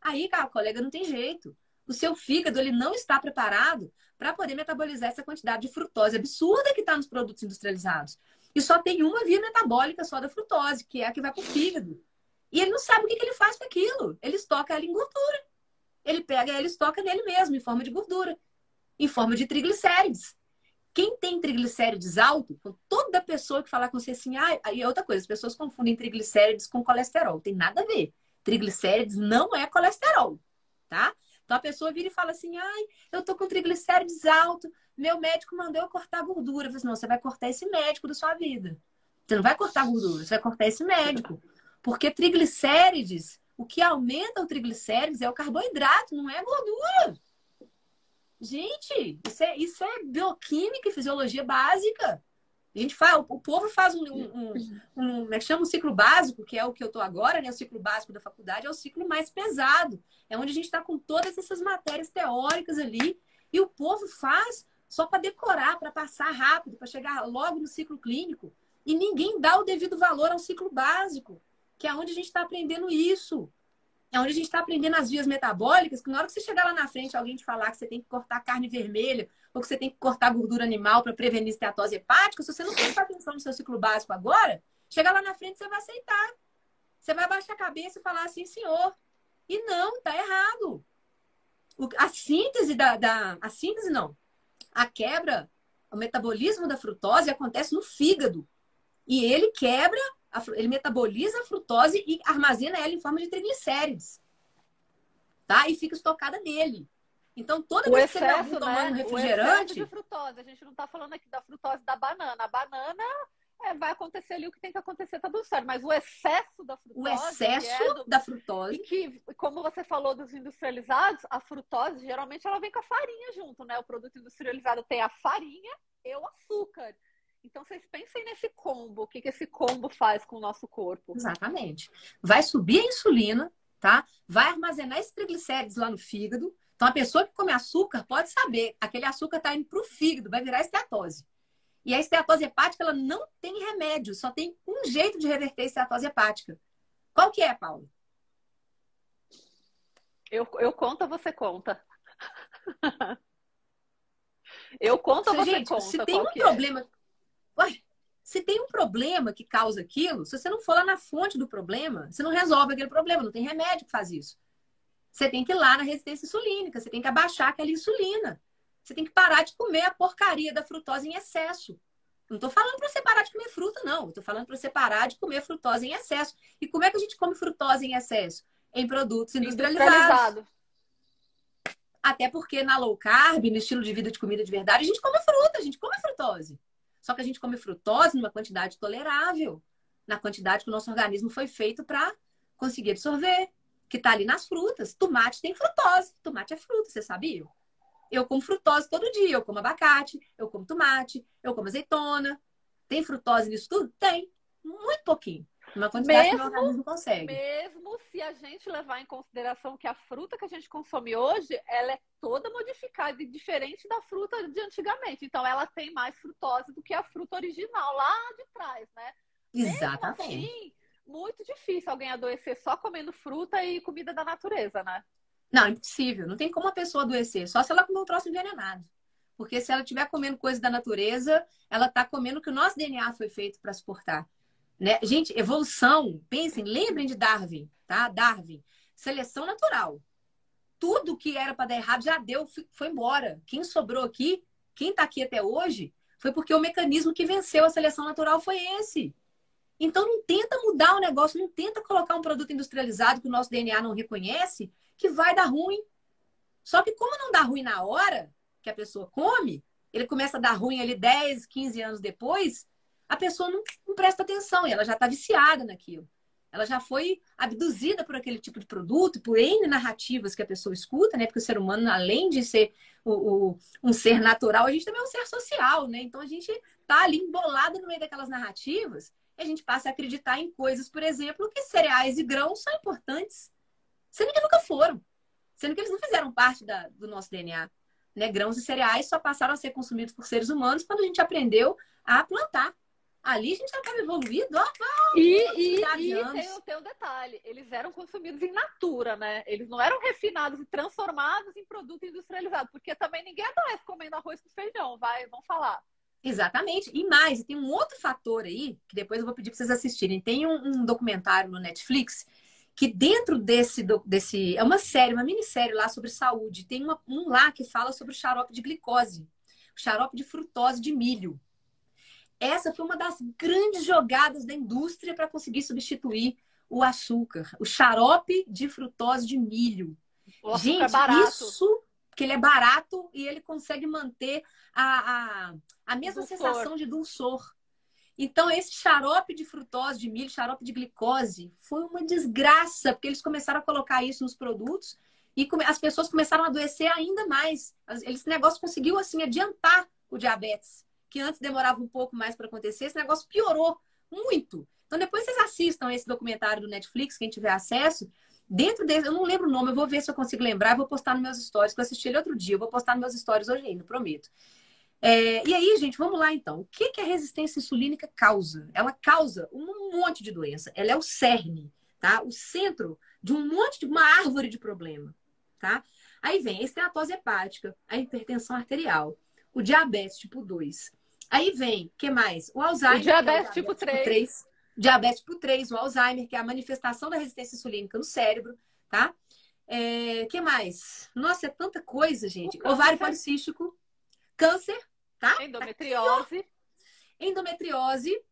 Aí, cara, colega, não tem jeito. O seu fígado ele não está preparado para poder metabolizar essa quantidade de frutose absurda que está nos produtos industrializados. E só tem uma via metabólica só da frutose, que é a que vai para o fígado. E ele não sabe o que, que ele faz com aquilo. Ele estoca ela em gordura. Ele pega ela e estoca nele mesmo, em forma de gordura em forma de triglicérides. Quem tem triglicérides alto, toda pessoa que falar com você assim, ah, e outra coisa, as pessoas confundem triglicérides com colesterol. Tem nada a ver. Triglicérides não é colesterol, tá? Então a pessoa vira e fala assim, ai, eu tô com triglicérides alto, meu médico mandou eu cortar gordura. Eu falo assim, não, você vai cortar esse médico da sua vida. Você não vai cortar gordura, você vai cortar esse médico. Porque triglicérides, o que aumenta o triglicérides é o carboidrato, não é gordura. Gente, isso é, isso é bioquímica e fisiologia básica. A gente faz, o povo faz um, um, um, um é chama? um ciclo básico, que é o que eu estou agora, né? O ciclo básico da faculdade é o ciclo mais pesado. É onde a gente está com todas essas matérias teóricas ali. E o povo faz só para decorar, para passar rápido, para chegar logo no ciclo clínico. E ninguém dá o devido valor ao ciclo básico, que é onde a gente está aprendendo isso é onde a gente está aprendendo as vias metabólicas, que na hora que você chegar lá na frente, alguém te falar que você tem que cortar carne vermelha ou que você tem que cortar gordura animal para prevenir esteatose hepática, se você não prestar atenção no seu ciclo básico agora, chegar lá na frente você vai aceitar. Você vai baixar a cabeça e falar assim, senhor. E não, tá errado. A síntese da, da. A síntese não. A quebra, o metabolismo da frutose acontece no fígado. E ele quebra ele metaboliza a frutose e armazena ela em forma de triglicérides. Tá? E fica estocada nele. Então, toda vez que você está tomando né? refrigerante. O de frutose. A gente não está falando aqui da frutose da banana. A banana é, vai acontecer ali o que tem que acontecer, tá tudo certo. Mas o excesso da frutose. O excesso é do... da frutose. E que, como você falou dos industrializados, a frutose geralmente ela vem com a farinha junto, né? O produto industrializado tem a farinha e o açúcar. Então, vocês pensem nesse combo, o que, que esse combo faz com o nosso corpo. Exatamente. Vai subir a insulina, tá? Vai armazenar esses triglicéridos lá no fígado. Então, a pessoa que come açúcar pode saber, aquele açúcar está indo para o fígado, vai virar esteatose. E a esteatose hepática, ela não tem remédio, só tem um jeito de reverter a esteatose hepática. Qual que é, Paulo? Eu, eu conto, você conta. eu conto, você gente, conta. Se tem um é? problema, é? Ué, se tem um problema que causa aquilo, se você não for lá na fonte do problema, você não resolve aquele problema, não tem remédio que faz isso. Você tem que ir lá na resistência insulínica, você tem que abaixar aquela insulina. Você tem que parar de comer a porcaria da frutose em excesso. Não estou falando para você parar de comer fruta, não. Estou falando para você parar de comer frutose em excesso. E como é que a gente come frutose em excesso? Em produtos industrializados. Industrializado. Até porque na low carb, no estilo de vida de comida de verdade, a gente come fruta, a gente come frutose. Só que a gente come frutose numa quantidade tolerável, na quantidade que o nosso organismo foi feito para conseguir absorver, que está ali nas frutas. Tomate tem frutose. Tomate é fruta, você sabia? Eu como frutose todo dia. Eu como abacate, eu como tomate, eu como azeitona. Tem frutose nisso tudo? Tem. Muito pouquinho. Uma quantidade mesmo, que o meu organismo consegue. Mesmo se a gente levar em consideração que a fruta que a gente consome hoje, ela é toda modificada e diferente da fruta de antigamente. Então, ela tem mais frutose do que a fruta original lá de trás, né? Exatamente. Mesmo assim, muito difícil alguém adoecer só comendo fruta e comida da natureza, né? Não, impossível. Não tem como a pessoa adoecer, só se ela comer um troço envenenado. Porque se ela estiver comendo coisa da natureza, ela está comendo o que o nosso DNA foi feito para suportar. Né? Gente, evolução, pensem, lembrem de Darwin, tá? Darwin, seleção natural. Tudo que era para dar errado já deu, foi embora. Quem sobrou aqui, quem está aqui até hoje, foi porque o mecanismo que venceu a seleção natural foi esse. Então não tenta mudar o negócio, não tenta colocar um produto industrializado que o nosso DNA não reconhece, que vai dar ruim. Só que como não dá ruim na hora que a pessoa come, ele começa a dar ruim ali 10, 15 anos depois, a pessoa não, não presta atenção e ela já está viciada naquilo. Ela já foi abduzida por aquele tipo de produto, por N narrativas que a pessoa escuta, né? Porque o ser humano, além de ser o, o, um ser natural, a gente também é um ser social, né? Então a gente tá ali embolado no meio daquelas narrativas e a gente passa a acreditar em coisas, por exemplo, que cereais e grãos são importantes, sendo que nunca foram, sendo que eles não fizeram parte da, do nosso DNA. Né? Grãos e cereais só passaram a ser consumidos por seres humanos quando a gente aprendeu a plantar. Ali a gente já estava evoluído, ó, ó, e, e, e tem, tem um detalhe, eles eram consumidos em natura, né? Eles não eram refinados e transformados em produto industrializado, porque também ninguém adoece comendo arroz com feijão, vai, vamos falar. Exatamente. E mais, tem um outro fator aí, que depois eu vou pedir para vocês assistirem. Tem um, um, documentário no Netflix que dentro desse, desse... É uma série, uma minissérie lá sobre saúde. Tem uma, um lá que fala sobre o xarope de glicose. O xarope de frutose de milho. Essa foi uma das grandes jogadas da indústria para conseguir substituir o açúcar. O xarope de frutose de milho. O Gente, é isso que ele é barato e ele consegue manter a, a, a mesma dulçor. sensação de dulçor. Então, esse xarope de frutose de milho, xarope de glicose, foi uma desgraça, porque eles começaram a colocar isso nos produtos e as pessoas começaram a adoecer ainda mais. Esse negócio conseguiu, assim, adiantar o diabetes, que antes demorava um pouco mais para acontecer. Esse negócio piorou muito. Então, depois vocês assistam esse documentário do Netflix, quem tiver acesso, Dentro desse, eu não lembro o nome, eu vou ver se eu consigo lembrar, eu vou postar nos meus stories, que eu assisti ele outro dia, eu vou postar nos meus stories hoje ainda, prometo. É, e aí, gente, vamos lá então. O que, que a resistência insulínica causa? Ela causa um monte de doença. Ela é o cerne, tá? O centro de um monte de uma árvore de problema, tá? Aí vem a esteatose hepática, a hipertensão arterial, o diabetes tipo 2. Aí vem, que mais? O Alzheimer. O diabetes, é o diabetes tipo 3. Tipo 3 diabetes tipo 3, o Alzheimer, que é a manifestação da resistência insulínica no cérebro, tá? É, que mais? Nossa, é tanta coisa, gente. Ovário policístico, câncer, tá? Endometriose. Tá Endometriose,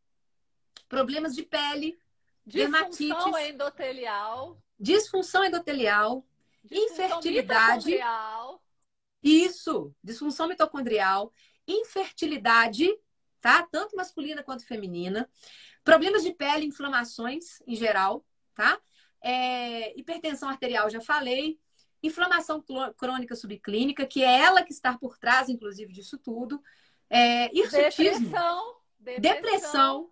problemas de pele, disfunção dermatites, endotelial, disfunção endotelial, disfunção infertilidade. Mitocondrial. Isso, disfunção mitocondrial, infertilidade, tá? Tanto masculina quanto feminina. Problemas de pele, inflamações em geral, tá? É, hipertensão arterial, já falei. Inflamação crônica subclínica, que é ela que está por trás, inclusive, disso tudo. É, hirsutismo. Depressão. Depressão.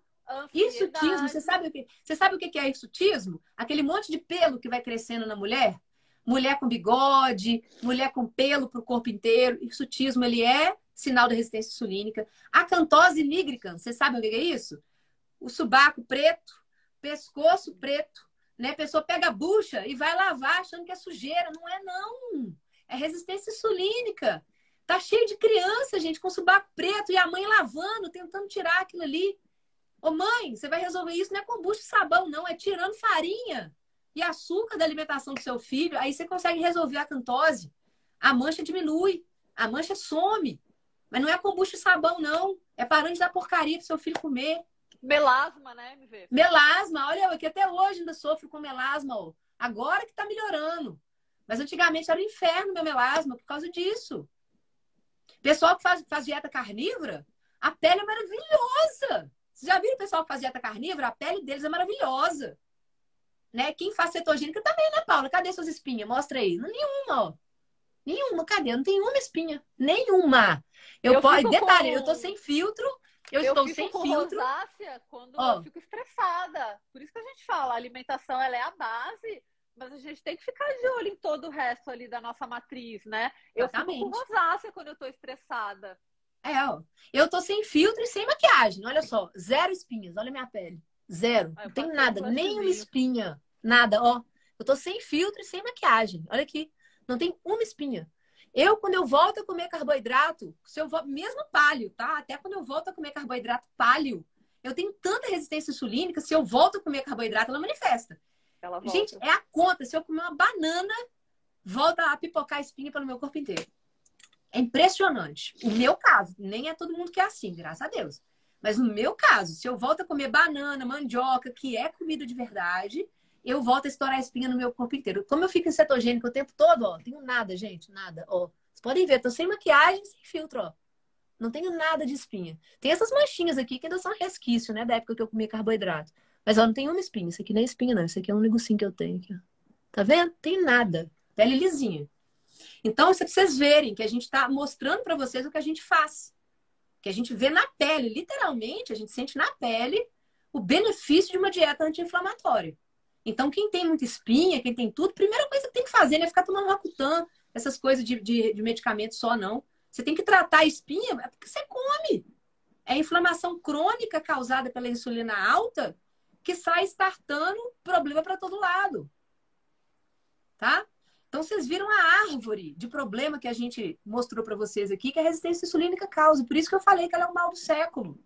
Hirsutismo, você sabe o que? Você sabe o que é hirsutismo? Aquele monte de pelo que vai crescendo na mulher. Mulher com bigode, mulher com pelo para o corpo inteiro. Hirsutismo, ele é sinal de resistência insulínica. Acantose nigricans, você sabe o que é isso? o subaco preto, pescoço preto, né? A pessoa pega a bucha e vai lavar achando que é sujeira. Não é, não. É resistência insulínica. Tá cheio de criança, gente, com subaco preto e a mãe lavando, tentando tirar aquilo ali. Ô mãe, você vai resolver isso não é com bucha e sabão, não, é tirando farinha. e açúcar da alimentação do seu filho, aí você consegue resolver a cantose. A mancha diminui, a mancha some. Mas não é kombucha e sabão, não. É parando de dar porcaria pro seu filho comer. Melasma, né, MV? Melasma, olha, eu que até hoje ainda sofro com melasma, ó. Agora que tá melhorando. Mas antigamente era um inferno meu melasma por causa disso. Pessoal que faz, faz dieta carnívora, a pele é maravilhosa. Vocês já viram o pessoal que faz dieta carnívora? A pele deles é maravilhosa. Né? Quem faz cetogênica também, né, Paula? Cadê suas espinhas? Mostra aí. Nenhuma, ó. Nenhuma, cadê? Não tem uma espinha. Nenhuma. Eu, eu posso. Detalhe, com... eu tô sem filtro. Eu, eu estou sem com filtro. rosácea quando oh. eu fico estressada. Por isso que a gente fala, a alimentação ela é a base, mas a gente tem que ficar de olho em todo o resto ali da nossa matriz, né? Eu Exatamente. fico com rosácea quando eu tô estressada. É, ó. Eu tô sem filtro e sem maquiagem. Olha só, zero espinhas. Olha a minha pele. Zero. Ah, não tem nada, um nenhuma espinha. Nada, ó. Eu tô sem filtro e sem maquiagem. Olha aqui. Não tem uma espinha. Eu, quando eu volto a comer carboidrato, se eu vou, mesmo palio, tá? Até quando eu volto a comer carboidrato palio, eu tenho tanta resistência insulínica, se eu volto a comer carboidrato, ela manifesta. Ela Gente, é a conta. Se eu comer uma banana, volta a pipocar espinha pelo meu corpo inteiro. É impressionante. O meu caso, nem é todo mundo que é assim, graças a Deus. Mas no meu caso, se eu volto a comer banana, mandioca, que é comida de verdade, eu volto a estourar a espinha no meu corpo inteiro. Como eu fico em cetogênico o tempo todo, ó, tenho nada, gente, nada, ó. Vocês podem ver, tô sem maquiagem, sem filtro, ó. Não tenho nada de espinha. Tem essas manchinhas aqui que ainda são resquício, né, da época que eu comia carboidrato. Mas ó, não tem uma espinha. Isso aqui não é espinha, não. Isso aqui é um negocinho que eu tenho aqui, ó. Tá vendo? Tem nada. Pele lisinha. Então, isso é pra vocês verem que a gente tá mostrando para vocês o que a gente faz. Que a gente vê na pele, literalmente, a gente sente na pele o benefício de uma dieta anti-inflamatória. Então, quem tem muita espinha, quem tem tudo, primeira coisa que tem que fazer não é ficar tomando Racutan, essas coisas de, de, de medicamento só, não. Você tem que tratar a espinha é porque você come. É inflamação crônica causada pela insulina alta que sai startando problema para todo lado. Tá? Então, vocês viram a árvore de problema que a gente mostrou para vocês aqui, que a resistência insulínica causa. Por isso que eu falei que ela é o mal do século.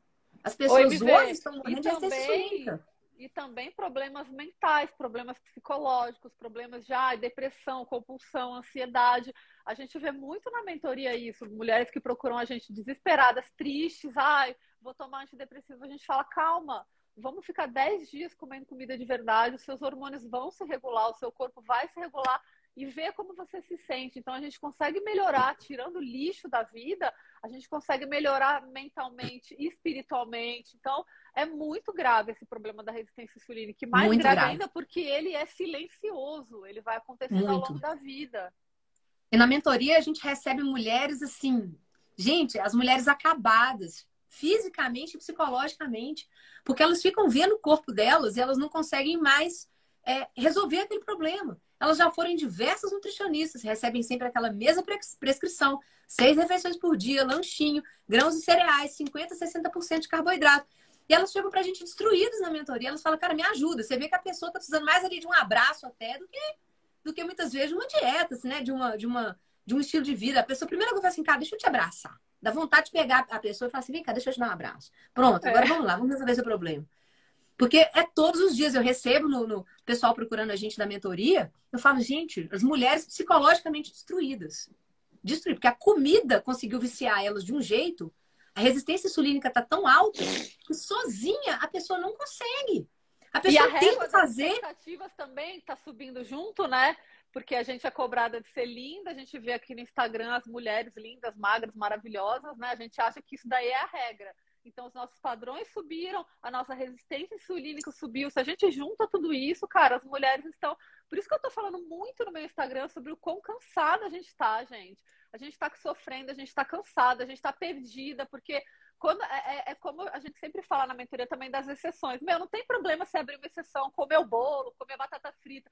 As pessoas Oi, hoje estão morrendo de resistência insulínica e também problemas mentais, problemas psicológicos, problemas já depressão, compulsão, ansiedade. A gente vê muito na mentoria isso, mulheres que procuram a gente desesperadas, tristes, ai, vou tomar antidepressivo, a gente fala, calma, vamos ficar 10 dias comendo comida de verdade, os seus hormônios vão se regular, o seu corpo vai se regular e ver como você se sente. Então a gente consegue melhorar, tirando o lixo da vida, a gente consegue melhorar mentalmente, espiritualmente. Então é muito grave esse problema da resistência insulínica. E mais grave, grave, ainda porque ele é silencioso, ele vai acontecendo muito. ao longo da vida. E na mentoria a gente recebe mulheres assim, gente, as mulheres acabadas, fisicamente e psicologicamente, porque elas ficam vendo o corpo delas e elas não conseguem mais é, resolver aquele problema. Elas já foram em diversas nutricionistas, recebem sempre aquela mesma prescrição: seis refeições por dia, lanchinho, grãos e cereais, 50%, 60% de carboidrato. E elas chegam pra gente destruídas na mentoria. Elas falam, cara, me ajuda. Você vê que a pessoa tá precisando mais ali de um abraço até do que, do que muitas vezes de uma dieta, assim, né? De, uma, de, uma, de um estilo de vida. A pessoa, primeiro que fala assim, cara, deixa eu te abraçar. Dá vontade de pegar a pessoa e falar assim, vem cá, deixa eu te dar um abraço. Pronto, agora é. vamos lá, vamos resolver esse problema. Porque é todos os dias eu recebo no, no, pessoal procurando a gente da mentoria, eu falo, gente, as mulheres psicologicamente destruídas. Destruídas, porque a comida conseguiu viciar elas de um jeito a resistência insulínica está tão alta que sozinha a pessoa não consegue. A pessoa e a tem que fazer. As expectativas também está subindo junto, né? Porque a gente é cobrada de ser linda, a gente vê aqui no Instagram as mulheres lindas, magras, maravilhosas, né? A gente acha que isso daí é a regra. Então, os nossos padrões subiram, a nossa resistência insulínica subiu. Se a gente junta tudo isso, cara, as mulheres estão. Por isso que eu tô falando muito no meu Instagram sobre o quão cansada a gente tá, gente a gente está sofrendo, a gente está cansada, a gente está perdida, porque quando é, é, é, como a gente sempre fala na mentoria também das exceções. Meu, não tem problema se abrir uma exceção, comer o bolo, comer batata frita.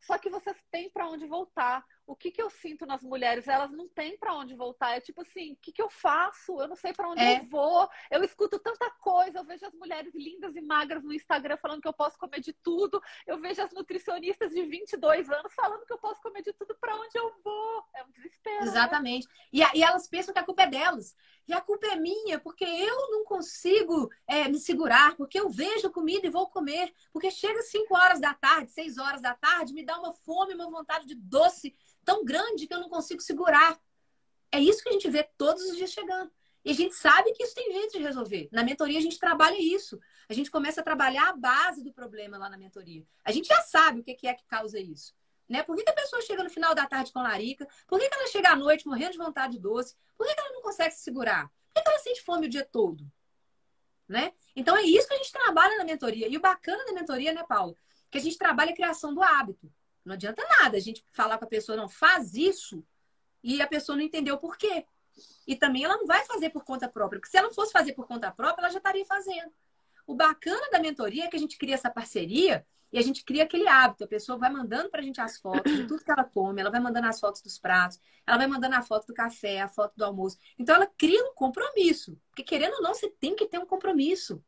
Só que vocês têm para onde voltar. O que, que eu sinto nas mulheres? Elas não têm para onde voltar. É tipo assim, o que, que eu faço? Eu não sei para onde é. eu vou. Eu escuto tanta coisa. Eu vejo as mulheres lindas e magras no Instagram falando que eu posso comer de tudo. Eu vejo as nutricionistas de 22 anos falando que eu posso comer de tudo. Para onde eu vou? É um desespero. Né? Exatamente. Né? E, e elas pensam que a culpa é delas. E a culpa é minha, porque eu não consigo é, me segurar, porque eu vejo comida e vou comer. Porque chega 5 horas da tarde, 6 horas da tarde, me dá uma fome, uma vontade de doce tão grande que eu não consigo segurar. É isso que a gente vê todos os dias chegando. E a gente sabe que isso tem jeito de resolver. Na mentoria a gente trabalha isso. A gente começa a trabalhar a base do problema lá na mentoria. A gente já sabe o que é que causa isso. Né? Por que, que a pessoa chega no final da tarde com larica? Por que, que ela chega à noite morrendo de vontade de doce? Por que, que ela não consegue se segurar? Por que, que ela sente fome o dia todo? Né? Então é isso que a gente trabalha na mentoria. E o bacana da mentoria, né, Paulo? Que a gente trabalha a criação do hábito. Não adianta nada a gente falar com a pessoa, não, faz isso, e a pessoa não entendeu o porquê. E também ela não vai fazer por conta própria, porque se ela fosse fazer por conta própria, ela já estaria fazendo. O bacana da mentoria é que a gente cria essa parceria e a gente cria aquele hábito. A pessoa vai mandando para a gente as fotos de tudo que ela come, ela vai mandando as fotos dos pratos, ela vai mandando a foto do café, a foto do almoço. Então ela cria um compromisso. Porque querendo ou não, você tem que ter um compromisso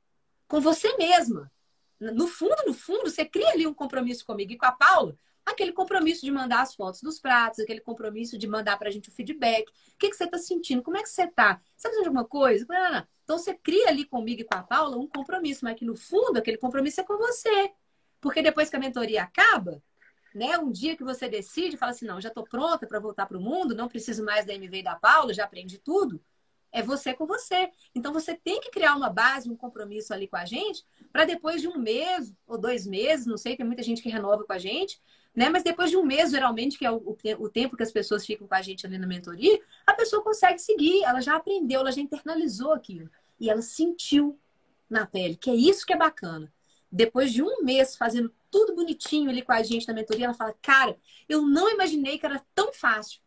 com você mesma. No fundo, no fundo, você cria ali um compromisso comigo e com a Paula aquele compromisso de mandar as fotos dos pratos, aquele compromisso de mandar para a gente o feedback. O que, que você está sentindo? Como é que você está? Você precisa de alguma coisa? Então você cria ali comigo e com a Paula um compromisso, mas que no fundo aquele compromisso é com você. Porque depois que a mentoria acaba, né, um dia que você decide, fala assim, não, já estou pronta para voltar para o mundo, não preciso mais da MV e da Paula, já aprendi tudo. É você com você. Então você tem que criar uma base, um compromisso ali com a gente, para depois de um mês ou dois meses, não sei, tem muita gente que renova com a gente, né? Mas depois de um mês, geralmente, que é o, o, tempo que as pessoas ficam com a gente ali na mentoria, a pessoa consegue seguir, ela já aprendeu, ela já internalizou aquilo. E ela sentiu na pele, que é isso que é bacana. Depois de um mês fazendo tudo bonitinho ali com a gente na mentoria, ela fala: Cara, eu não imaginei que era tão fácil.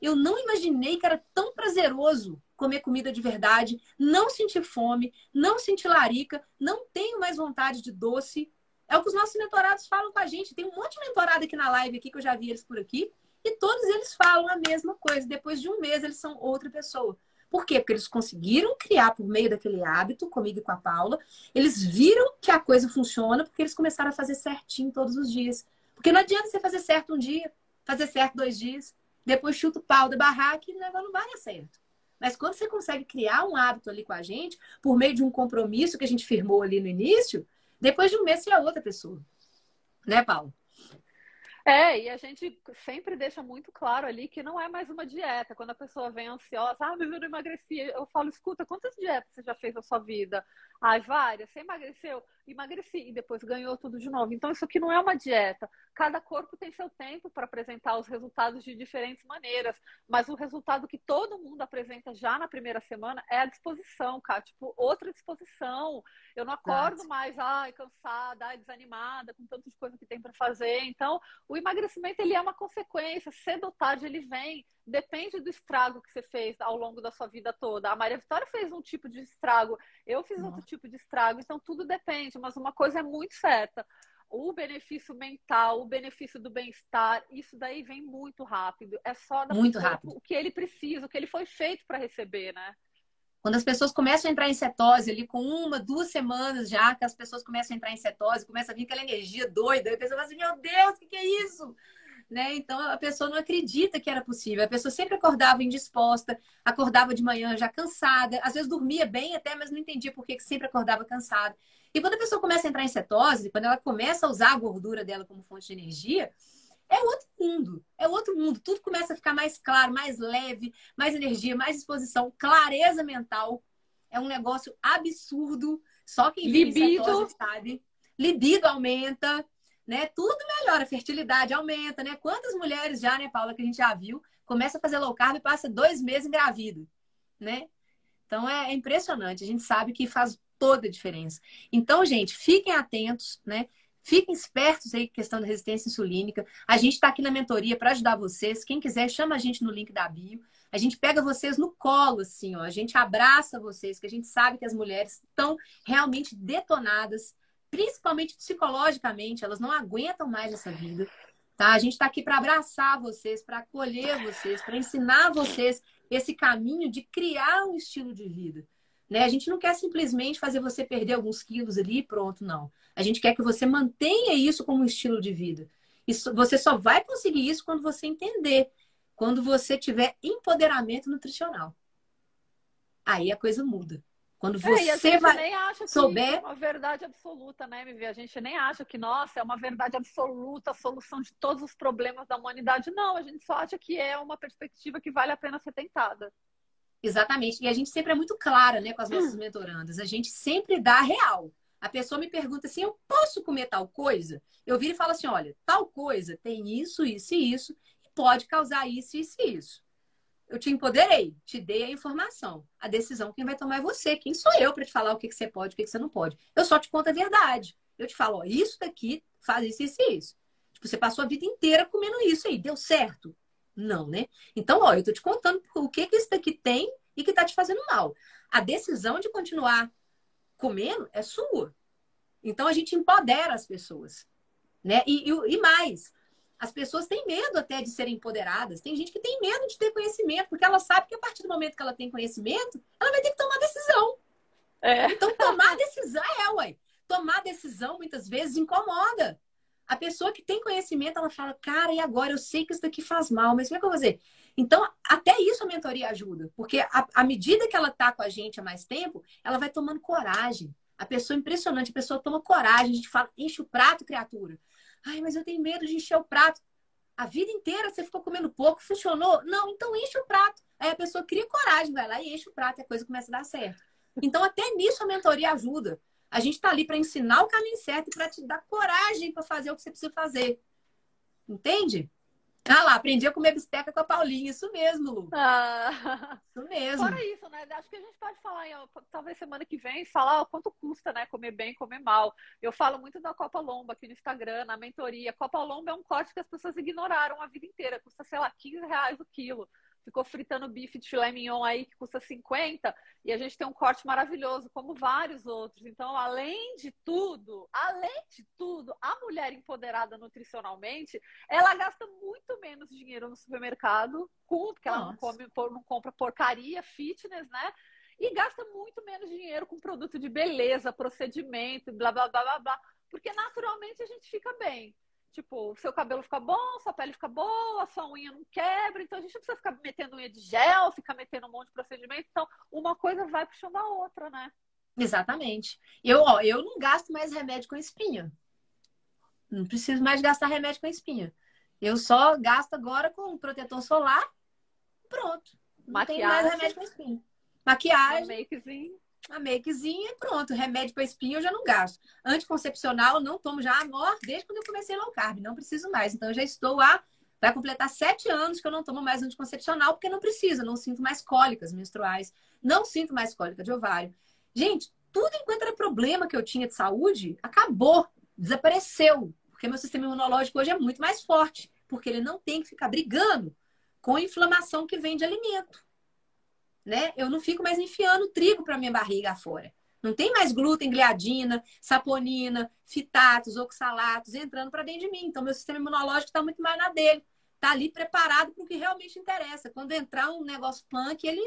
Eu não imaginei que era tão prazeroso comer comida de verdade, não sentir fome, não sentir larica, não tenho mais vontade de doce. É o que os nossos mentorados falam com a gente. Tem um monte de mentorado aqui na live aqui que eu já vi eles por aqui. E todos eles falam a mesma coisa. Depois de um mês, eles são outra pessoa. Por quê? Porque eles conseguiram criar por meio daquele hábito, comigo e com a Paula. Eles viram que a coisa funciona porque eles começaram a fazer certinho todos os dias. Porque não adianta você fazer certo um dia, fazer certo dois dias, depois chuta o pau da barraca e não vai dar certo. Mas quando você consegue criar um hábito ali com a gente, por meio de um compromisso que a gente firmou ali no início, depois de um mês, você é outra pessoa. Né, Paulo? É, e a gente sempre deixa muito claro ali que não é mais uma dieta. Quando a pessoa vem ansiosa, ah, mas eu não emagreci. Eu falo, escuta, quantas dietas você já fez na sua vida? Ah, várias. Você emagreceu? Emagreci. E depois ganhou tudo de novo. Então, isso aqui não é uma dieta. Cada corpo tem seu tempo para apresentar os resultados de diferentes maneiras. Mas o resultado que todo mundo apresenta já na primeira semana é a disposição, cara. Tipo, outra disposição. Eu não acordo mais, ai, cansada, ai, desanimada, com tantas coisas que tem para fazer. Então, o emagrecimento, ele é uma consequência. Cedo ou tarde ele vem. Depende do estrago que você fez ao longo da sua vida toda. A Maria Vitória fez um tipo de estrago, eu fiz outro tipo de estrago. Então, tudo depende. Mas uma coisa é muito certa o benefício mental, o benefício do bem-estar, isso daí vem muito rápido. É só muito rápido. o que ele precisa, o que ele foi feito para receber, né? Quando as pessoas começam a entrar em cetose ali com uma, duas semanas já, que as pessoas começam a entrar em cetose, começa a vir aquela energia doida, a pessoa fala assim, meu Deus, o que, que é isso? Né? Então a pessoa não acredita que era possível. A pessoa sempre acordava indisposta, acordava de manhã já cansada, às vezes dormia bem até, mas não entendia por que sempre acordava cansada. E quando a pessoa começa a entrar em cetose, quando ela começa a usar a gordura dela como fonte de energia, é outro mundo. É outro mundo. Tudo começa a ficar mais claro, mais leve, mais energia, mais disposição, clareza mental. É um negócio absurdo. Só quem vive Libido. Cetose sabe. Libido aumenta, né? Tudo melhora, a fertilidade aumenta, né? Quantas mulheres já, né, Paula, que a gente já viu, começa a fazer low carb e passa dois meses engravida, né? Então é impressionante. A gente sabe que faz toda a diferença. Então, gente, fiquem atentos, né? Fiquem espertos aí com questão da resistência insulínica. A gente está aqui na mentoria para ajudar vocês. Quem quiser, chama a gente no link da bio. A gente pega vocês no colo, assim, ó. A gente abraça vocês, que a gente sabe que as mulheres estão realmente detonadas, principalmente psicologicamente. Elas não aguentam mais essa vida tá? A gente está aqui para abraçar vocês, para acolher vocês, para ensinar vocês esse caminho de criar um estilo de vida. Né? A gente não quer simplesmente fazer você perder alguns quilos ali e pronto, não. A gente quer que você mantenha isso como um estilo de vida. Isso, você só vai conseguir isso quando você entender, quando você tiver empoderamento nutricional. Aí a coisa muda. Quando você é, vai nem acha souber... que é uma verdade absoluta, né, MV? A gente nem acha que, nossa, é uma verdade absoluta, a solução de todos os problemas da humanidade. Não, a gente só acha que é uma perspectiva que vale a pena ser tentada. Exatamente. E a gente sempre é muito clara, né, com as nossas mentorandas. A gente sempre dá a real. A pessoa me pergunta assim: eu posso comer tal coisa? Eu viro e falo assim: olha, tal coisa tem isso, isso e isso, e pode causar isso, isso e isso eu te empoderei, te dei a informação. A decisão quem vai tomar é você. Quem sou eu para te falar o que, que você pode, o que, que você não pode? Eu só te conto a verdade. Eu te falo, ó, isso daqui faz isso, isso e isso. Tipo, você passou a vida inteira comendo isso aí, deu certo? Não, né? Então, ó, eu tô te contando o que que isso daqui tem e que tá te fazendo mal. A decisão de continuar comendo é sua. Então, a gente empodera as pessoas, né? E, e, e mais, as pessoas têm medo até de serem empoderadas. Tem gente que tem medo de ter conhecimento, porque ela sabe que a partir do momento que ela tem conhecimento, ela vai ter que tomar decisão. É. Então, tomar decisão é, ué. Tomar decisão muitas vezes incomoda. A pessoa que tem conhecimento, ela fala, cara, e agora? Eu sei que isso daqui faz mal, mas como é que eu vou fazer? Então, até isso a mentoria ajuda. Porque à medida que ela está com a gente há mais tempo, ela vai tomando coragem. A pessoa é impressionante, a pessoa toma coragem, a gente fala, enche o prato, criatura. Ai, mas eu tenho medo de encher o prato. A vida inteira você ficou comendo pouco, funcionou? Não, então enche o prato. Aí a pessoa cria coragem, vai lá e enche o prato e a coisa começa a dar certo. Então, até nisso a mentoria ajuda. A gente está ali para ensinar o caminho certo e para te dar coragem para fazer o que você precisa fazer. Entende? Ah lá, aprendi a comer bisteca com a Paulinha. Isso mesmo, Lu. Ah. Isso mesmo. Fora isso, né? Acho que a gente pode falar, talvez semana que vem, falar quanto custa, né? Comer bem, comer mal. Eu falo muito da Copa Lomba aqui no Instagram, na mentoria. Copa Lomba é um corte que as pessoas ignoraram a vida inteira. Custa, sei lá, 15 reais o quilo ficou fritando bife de filé mignon aí que custa 50 e a gente tem um corte maravilhoso, como vários outros. Então, além de tudo, além de tudo, a mulher empoderada nutricionalmente, ela gasta muito menos dinheiro no supermercado, porque ela não, come, não compra porcaria, fitness, né? E gasta muito menos dinheiro com produto de beleza, procedimento, blá, blá, blá, blá, blá. Porque naturalmente a gente fica bem. Tipo, seu cabelo fica bom, sua pele fica boa, sua unha não quebra, então a gente não precisa ficar metendo unha de gel, ficar metendo um monte de procedimento. Então, uma coisa vai puxando a outra, né? Exatamente. Eu, ó, eu não gasto mais remédio com espinha. Não preciso mais gastar remédio com espinha. Eu só gasto agora com protetor solar. Pronto. Não Maquiagem. tenho mais remédio com espinha. Maquiagem. Um makezinho a makezinha e pronto. Remédio para espinha eu já não gasto. Anticoncepcional não tomo já amor desde quando eu comecei low carb. Não preciso mais. Então eu já estou há. Vai completar sete anos que eu não tomo mais anticoncepcional porque não preciso. Não sinto mais cólicas menstruais. Não sinto mais cólica de ovário. Gente, tudo enquanto era problema que eu tinha de saúde, acabou. Desapareceu. Porque meu sistema imunológico hoje é muito mais forte. Porque ele não tem que ficar brigando com a inflamação que vem de alimento né? Eu não fico mais enfiando trigo para minha barriga afora. Não tem mais glúten, gliadina, saponina, fitatos, oxalatos entrando para dentro de mim. Então, meu sistema imunológico está muito mais na dele. Está ali preparado para o que realmente interessa. Quando entrar um negócio punk, ele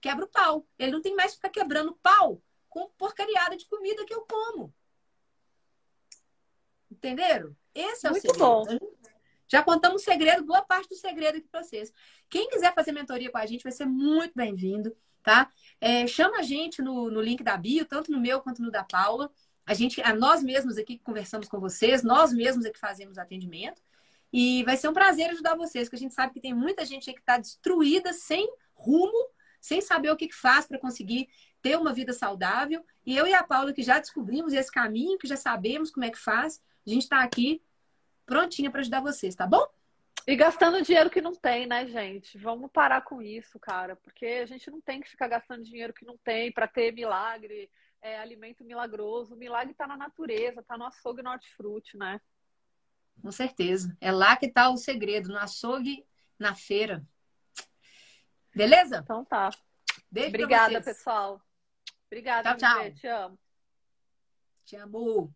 quebra o pau. Ele não tem mais que ficar quebrando pau com porcariada de comida que eu como. Entenderam? Esse é muito o segredo. Bom. Já contamos o segredo, boa parte do segredo aqui para vocês. Quem quiser fazer mentoria com a gente vai ser muito bem-vindo, tá? É, chama a gente no, no link da bio, tanto no meu quanto no da Paula. A gente, a nós mesmos aqui que conversamos com vocês, nós mesmos é que fazemos atendimento. E vai ser um prazer ajudar vocês, porque a gente sabe que tem muita gente que está destruída, sem rumo, sem saber o que, que faz para conseguir ter uma vida saudável. E eu e a Paula, que já descobrimos esse caminho, que já sabemos como é que faz, a gente está aqui prontinha para ajudar vocês, tá bom? E gastando dinheiro que não tem, né, gente? Vamos parar com isso, cara, porque a gente não tem que ficar gastando dinheiro que não tem para ter milagre, é, alimento milagroso. O milagre está na natureza, está no açougue no hortifruti, né? Com certeza. É lá que está o segredo, no açougue, na feira. Beleza? Então tá. Beijo Obrigada, pessoal. Obrigada, tchau, tchau. Te amo. Te amo.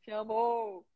Te amo.